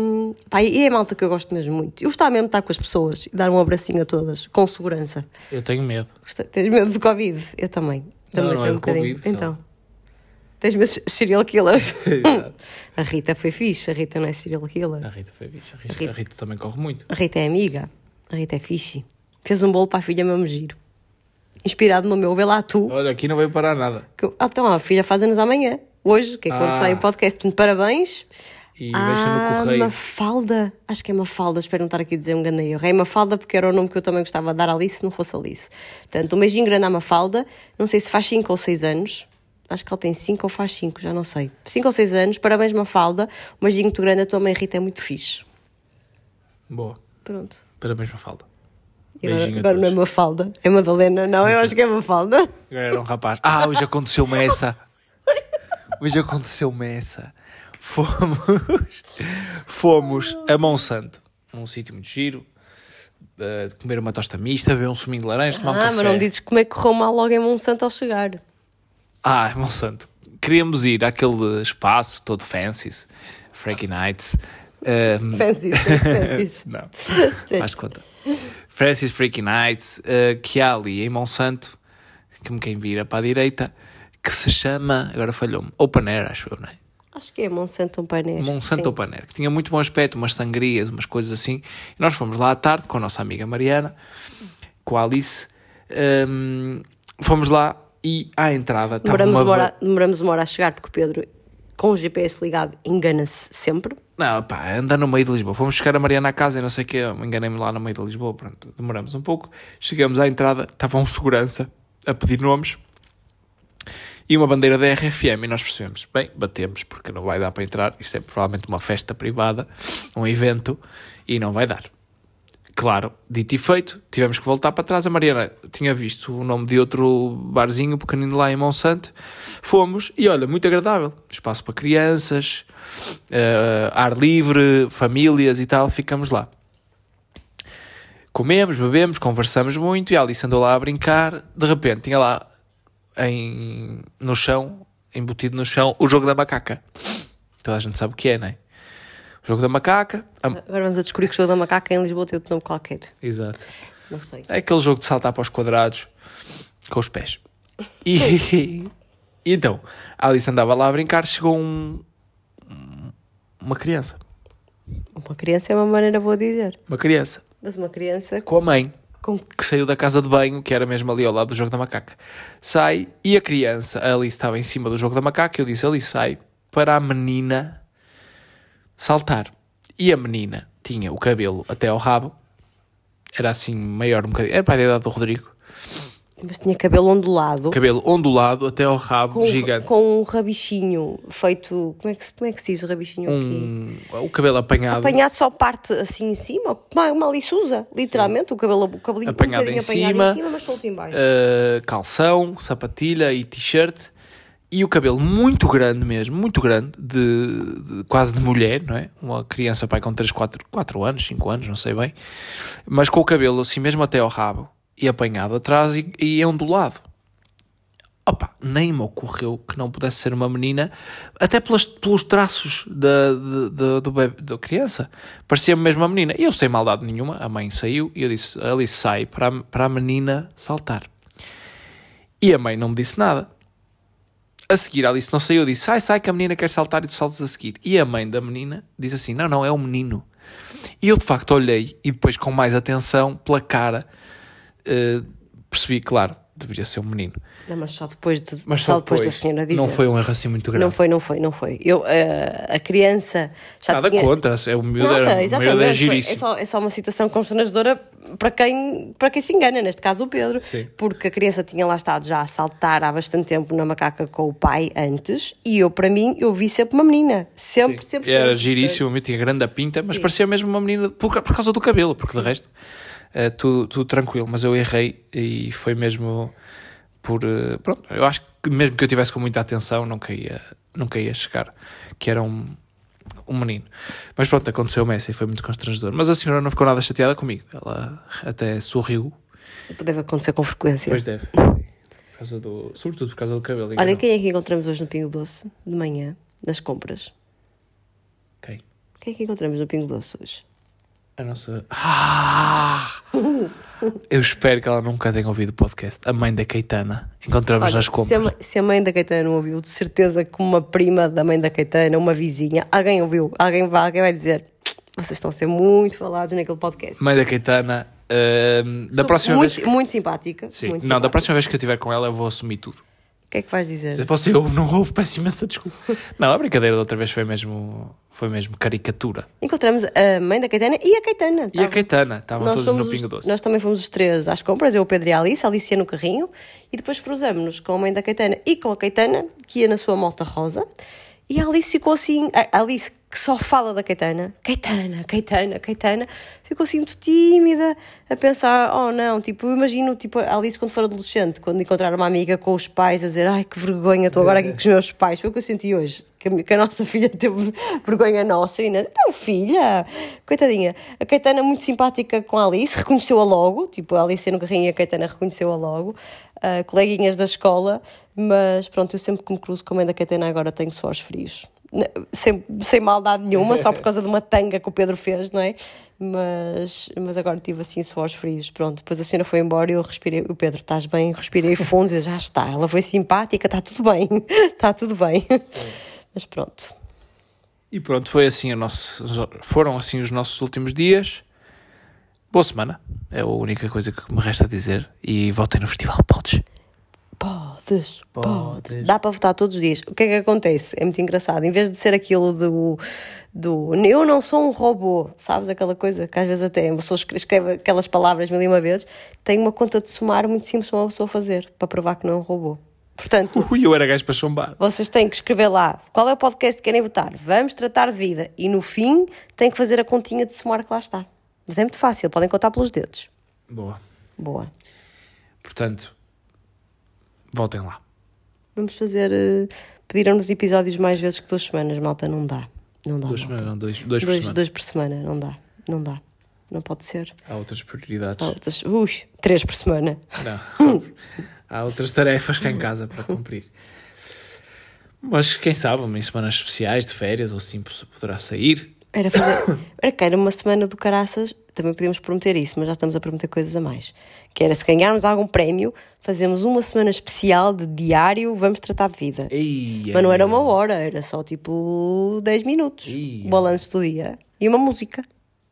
pá, e é a malta que eu gosto mesmo muito. Eu gostava mesmo de estar com as pessoas e dar um abracinho a todas, com segurança. Eu tenho medo. Tens medo do Covid? Eu também. Também não é tenho um do bocadinho. Covid, só. então. Tens medo de serial killers? *laughs* A Rita foi fixe, a Rita não é serial killer. A Rita foi bicha. A Rita, Rita. a Rita também corre muito. A Rita é amiga. A Rita é fixe. Fez um bolo para a filha mesmo giro. Inspirado no meu, vê lá tu. Olha, aqui não veio parar nada. Que Ah, então a filha faz anos amanhã. Hoje, que é quando Ah. sai o podcast. Portanto, Parabéns. E deixa no Ah, correio. Mafalda. Acho que é Mafalda, espero não estar aqui a dizer um grande erro. É Mafalda porque era o nome que eu também gostava de dar à Alice se não fosse Alice. Portanto, um beijinho grande à Mafalda. Não sei se faz 5 ou 6 anos. Acho que ela tem 5 ou faz 5, já não sei. 5 ou 6 anos. Parabéns, Mafalda. Um beijinho muito grande. A tua mãe Rita é muito fixe. Boa. Pronto. Parabéns, Mafalda. Agora Beijinho agora não é todos. Mafalda. É Madalena. Não, eu acho que é Mafalda. Agora era um rapaz. Ah, hoje aconteceu-me essa. Hoje aconteceu-me essa. Fomos, fomos a Monsanto, um sítio muito giro, eh, comer uma tosta mista, beber um suminho de laranja, tomar um Ah, café. mas não dizes como é que correu mal logo em Monsanto ao chegar. Ah, Monsanto. Queríamos ir àquele espaço todo fancy, Frankie Nights. eh, Fancy, fancy. *laughs* não, *laughs* faz conta. Francis Freaky Nights, eh, que há ali em Monsanto, que me quem vira para a direita, que se chama, agora falhou-me, Open Air, acho eu, não é? Acho que é Monsanto um painel. Monsanto Sim. Open Air, que tinha muito bom aspecto, umas sangrias, umas coisas assim. E nós fomos lá à tarde com a nossa amiga Mariana, com a Alice. Hum, fomos lá e à entrada Demoramos uma... uma, hora, demoramos uma hora a chegar porque o Pedro, com o GPS ligado, engana-se sempre. Não, pá, anda no meio de Lisboa. Fomos buscar a Mariana à casa e não sei o quê, enganei-me lá no meio de Lisboa. Pronto, demoramos um pouco. Chegamos à entrada, estava um segurança a pedir nomes e uma bandeira da RFM. E nós percebemos, bem, batemos porque não vai dar para entrar. Isto é provavelmente uma festa privada, um evento, e não vai dar. Claro, dito e feito, tivemos que voltar para trás. A Mariana tinha visto o nome de outro barzinho pequenino lá em Monsanto. Fomos e olha, muito agradável. Espaço para crianças, eh, ar livre, famílias e tal. Ficamos lá. Comemos, bebemos, conversamos muito e a Alice andou lá a brincar. De repente, tinha lá em, no chão, embutido no chão, o jogo da macaca. Toda a gente sabe o que é, não é? Jogo da macaca. a- Agora vamos a descobrir que o jogo da macaca em Lisboa tem outro nome qualquer. Exato. Não sei. É aquele jogo de saltar para os quadrados com os pés. E, *laughs* e então, a Alice andava lá a brincar, chegou um, uma criança. Uma criança é uma maneira boa de dizer. Uma criança. Mas uma criança Com a mãe, com. que saiu da casa de banho, que era mesmo ali ao lado do jogo da macaca. Sai e a criança, a Alice estava em cima do jogo da macaca. Eu disse: Alice, sai para a menina saltar. E a menina tinha o cabelo até ao rabo, era assim maior um bocadinho, era para a idade do Rodrigo. Mas tinha cabelo ondulado. Cabelo ondulado até ao rabo, com, gigante. com um rabichinho feito. Como é que, se- como é que se diz o rabichinho aqui? Um, o cabelo apanhado. Apanhado só parte assim em cima, uma, uma liçusa, literalmente, o cabelo, o cabelinho Apanhado um em apanhado cima, em cima, mas solto em baixo. uh, calção, sapatilha e t-shirt e o cabelo muito grande mesmo, muito grande, de, de- quase de mulher, não é? Uma criança pai com 3, 4, 4 anos, 5 anos, não sei bem, mas com o cabelo assim mesmo até ao rabo e apanhado atrás e, e ondulado. Opa, nem me ocorreu que não pudesse ser uma menina, até pelas, pelos traços da, de- do bebê, da criança. Parecia-me mesmo uma menina. E eu sem maldade nenhuma, a mãe saiu e eu disse: Alice, sai para para a menina saltar. E a mãe não me disse nada. A seguir, a Alice não saiu, disse: sai, sai, que a menina quer saltar e tu saltas a seguir. E a mãe da menina disse assim: não, não, é o menino. E eu de facto olhei e depois, com mais atenção, pela cara, eh, percebi, claro, deveria ser um menino. Não, mas só depois, de, Mas só só depois da depois. senhora dizer. Não foi um erro assim muito grave. Não foi, não foi, não foi. Eu, eh, a criança já Nada tinha... contra, é o miúdo era, Nada, miúdo é foi- giríssimo. É só, é só uma situação constrangedora para quem, para quem se engana, neste caso o Pedro. Sim. Porque a criança tinha lá estado já a saltar há bastante tempo na macaca com o pai antes e eu, para mim, eu vi sempre uma menina. Sempre, sempre, Era sempre. giríssimo, miúdo tinha grande a pinta, mas Sim. parecia mesmo uma menina por, por causa do cabelo, porque de resto é tudo, tudo tranquilo. Mas eu errei e foi mesmo por. eh, Pronto, eu acho que mesmo que eu tivesse com muita atenção, nunca ia, nunca ia chegar, que era um, um menino. Mas pronto, aconteceu-me essa e foi muito constrangedor. Mas a senhora não ficou nada chateada comigo, ela até sorriu. Deve acontecer com frequência. Pois deve. Por causa do, sobretudo por causa do cabelo. Olha, quem é que encontramos hoje no Pingo Doce, de manhã, nas compras? Quem? Quem é que encontramos no Pingo Doce hoje? A nossa. Ah! Eu espero que ela nunca tenha ouvido o podcast. A mãe da Caetana. Encontramos Olha, nas se, a, compras. se a mãe da Caetana não ouviu, de certeza que uma prima da mãe da Caetana, uma vizinha, alguém ouviu, alguém vai, alguém vai dizer vocês estão a ser muito falados naquele podcast. Mãe da Caetana. ahm, da Sou próxima muito, vez. que- Muito simpática. Sim. muito Não, da simpática. próxima vez que eu estiver com ela, eu vou assumir tudo. O que é que vais dizer? Se você ouve, não ouve, peço imensa desculpa. Não, a brincadeira da outra vez foi mesmo, foi mesmo caricatura. Encontramos a mãe da Caetana e a Caetana. E a Estavam- Caetana, estavam Nós, todos no os- Pingo Doce. nós também fomos os três às compras, eu, o Pedro e a Alice, a Alice ia no carrinho, e depois cruzamos-nos com a mãe da Caetana e com a Caetana, que ia na sua moto rosa, e a Alice ficou assim, a Alice que só fala da Caetana, Caetana, Caetana, Caetana, ficou assim muito tímida, a pensar, oh não, tipo, eu imagino tipo, a Alice quando for adolescente, quando encontrar uma amiga com os pais, a dizer, ai que vergonha, estou agora aqui com os meus pais, foi o que eu senti hoje, que a, nossa *laughs* filha teve vergonha nossa, e nós, então filha, coitadinha, a Caetana muito simpática com a Alice, reconheceu-a logo, tipo, a Alice no carrinho e a Caetana reconheceu-a logo, ah, coleguinhas da escola, mas pronto, eu sempre que me cruzo com a mãe da Caetana agora tenho suores frios. Sem, sem maldade nenhuma, só por causa de uma tanga que o Pedro fez, não é? Mas, mas agora tive assim suores frios. Pronto, depois a senhora foi embora e eu respirei. O Pedro, estás bem? Respirei fundo e já está. Ela foi simpática, está tudo bem, *laughs* está tudo bem. Mas pronto. E pronto, foi assim o nosso, foram assim os nossos últimos dias. Boa semana. É a única coisa que me resta dizer. E voltem no festival, podes. Podes, Podes. Dá para votar todos os dias. O que é que acontece? É muito engraçado. Em vez de ser aquilo do, do eu não sou um robô, sabes? Aquela coisa que às vezes até uma pessoa escre- escreve aquelas palavras mil e uma vezes, tem uma conta de somar muito simples para uma pessoa fazer, para provar que não é um robô. Portanto, *laughs* Ui, eu era gajo para chumbar. vocês têm que escrever lá qual é o podcast que querem votar. Vamos tratar de vida. E no fim, têm que fazer a continha de somar que lá está. Mas é muito fácil, podem contar pelos dedos. Boa. Boa. Portanto, voltem lá. Vamos fazer. eh, Pediram-nos episódios mais vezes que duas semanas, malta. Não dá. Não dá. Duas semanas, não, dois, dois, por dois, semana. dois por semana. Não dá. Não dá. Não pode ser. Há outras prioridades. Há outras- Ui, três por semana. Não. *laughs* Há outras tarefas cá em casa para cumprir. Mas quem sabe, em semanas especiais de férias ou assim poderá sair. Era fazer. *coughs* Era que era uma semana do caraças. Também podíamos prometer isso, mas já estamos a prometer coisas a mais. Que era se ganharmos algum prémio, fazemos uma semana especial de diário, vamos tratar de vida. Ei, Mas não era uma hora, era só tipo 10 minutos. Balanço do dia. E uma música.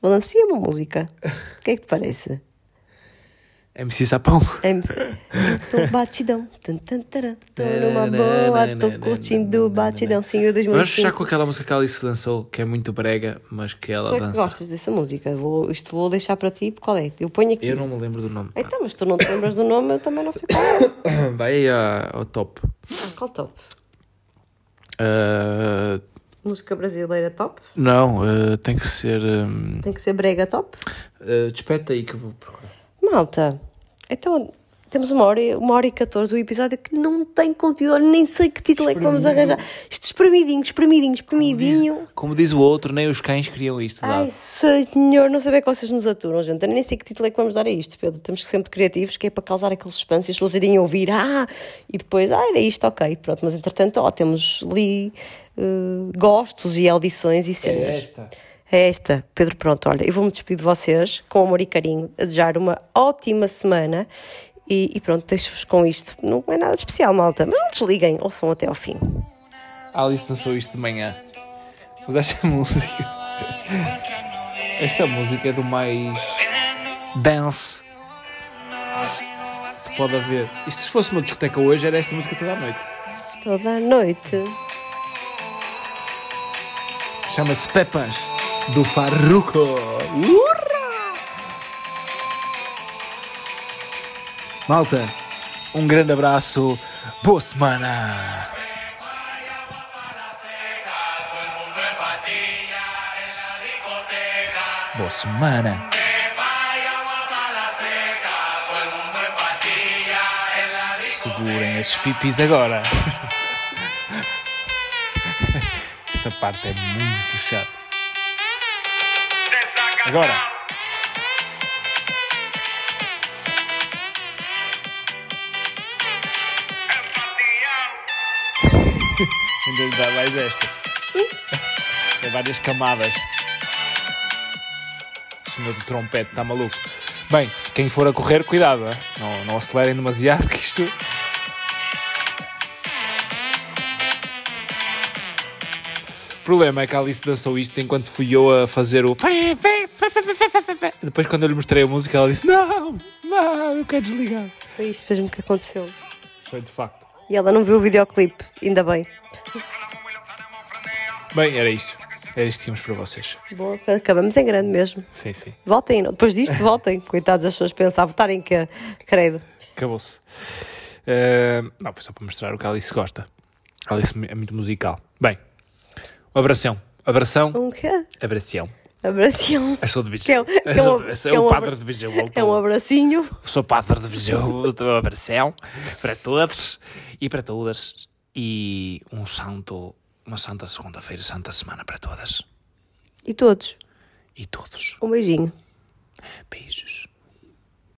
Balanço e uma música. *laughs* O que é que te parece? MC Sapão. Estou batidão. Tan, tan, taran. Tô numa boa, tô curtindo o batidão. Sim, eu Vamos fechar 2005. com aquela música que a Alice lançou, que é muito brega, mas que ela Tu é que dança. gostas dessa música? Vou, isto vou deixar para ti. Qual é? Eu ponho aqui. Eu não me lembro do nome. Então, mas tu não te lembras do nome, eu também não sei qual é. *coughs* Vai aí a- ao top. *coughs* Qual top? Ah, Música brasileira top? não, ah, tem que ser. hum, Tem que ser brega top? ah, despeta aí que eu vou procurar. Malta, então temos uma hora, e- uma hora e 14 o episódio que não tem conteúdo, olha, nem sei que título é que vamos arranjar. Isto espremidinho, espremidinho, espremidinho. Como diz o outro, nem os cães queriam isto. Ai, senhor, não saber que vocês nos aturam, gente. Eu nem sei que título é que vamos dar a isto, Pedro. Temos que ser muito criativos, que é para causar aquele suspense e as pessoas irem ouvir, ah, e depois, ah, era isto, ok, pronto. Mas entretanto, ó, temos ali eh, gostos e audições e cenas. esta. É esta. Pedro, pronto, olha, eu vou-me despedir de vocês com amor e carinho, a desejar uma ótima semana e, e pronto, deixo-vos com isto. Não é nada especial, malta, mas não desliguem, ouçam até ao fim. Alice dançou isto de manhã. Mas esta *laughs* música. Esta música é do mais. dance. que Pode haver. Isto se fosse uma discoteca hoje, era esta música toda a noite. Toda a noite. Chama-se Pepas do Farruco. Urra! Malta, um grande abraço. Boa semana. Boa semana. Segurem esses pipis agora. *laughs* Esta parte é muito chata. Agora. *laughs* Ainda lhe dá mais esta. Tem várias camadas. O senhor do trompete está maluco. Bem, quem for a correr, cuidado, não, não acelerem demasiado, que isto. Problema é que a Alice dançou isto enquanto fui eu a fazer o. Depois, quando eu lhe mostrei a música, ela disse: Não, não, eu quero desligar. Foi isto mesmo que aconteceu. Foi de facto. E ela não viu o videoclipe, ainda bem. Bem, era isto. Era isto que tínhamos para vocês. Acabamos em grande mesmo. Sim, sim. Votem, não. depois disto, votem. *laughs* Coitados as pessoas pensar, votarem que, credo. Acabou-se. Eh, não, foi só para mostrar o que a Alice gosta. A Alice é muito musical. Bem, um abração. Abração, Um quê? abração. Abração. Eu sou de Que é Viseu. um- é sou, um- é um o padre de Viseu. É um abracinho. Sou padre de Viseu. Um abração para todos e para todas. E um santo, uma santa segunda-feira, santa semana para todas E todos. e todos. Um beijinho. Beijos.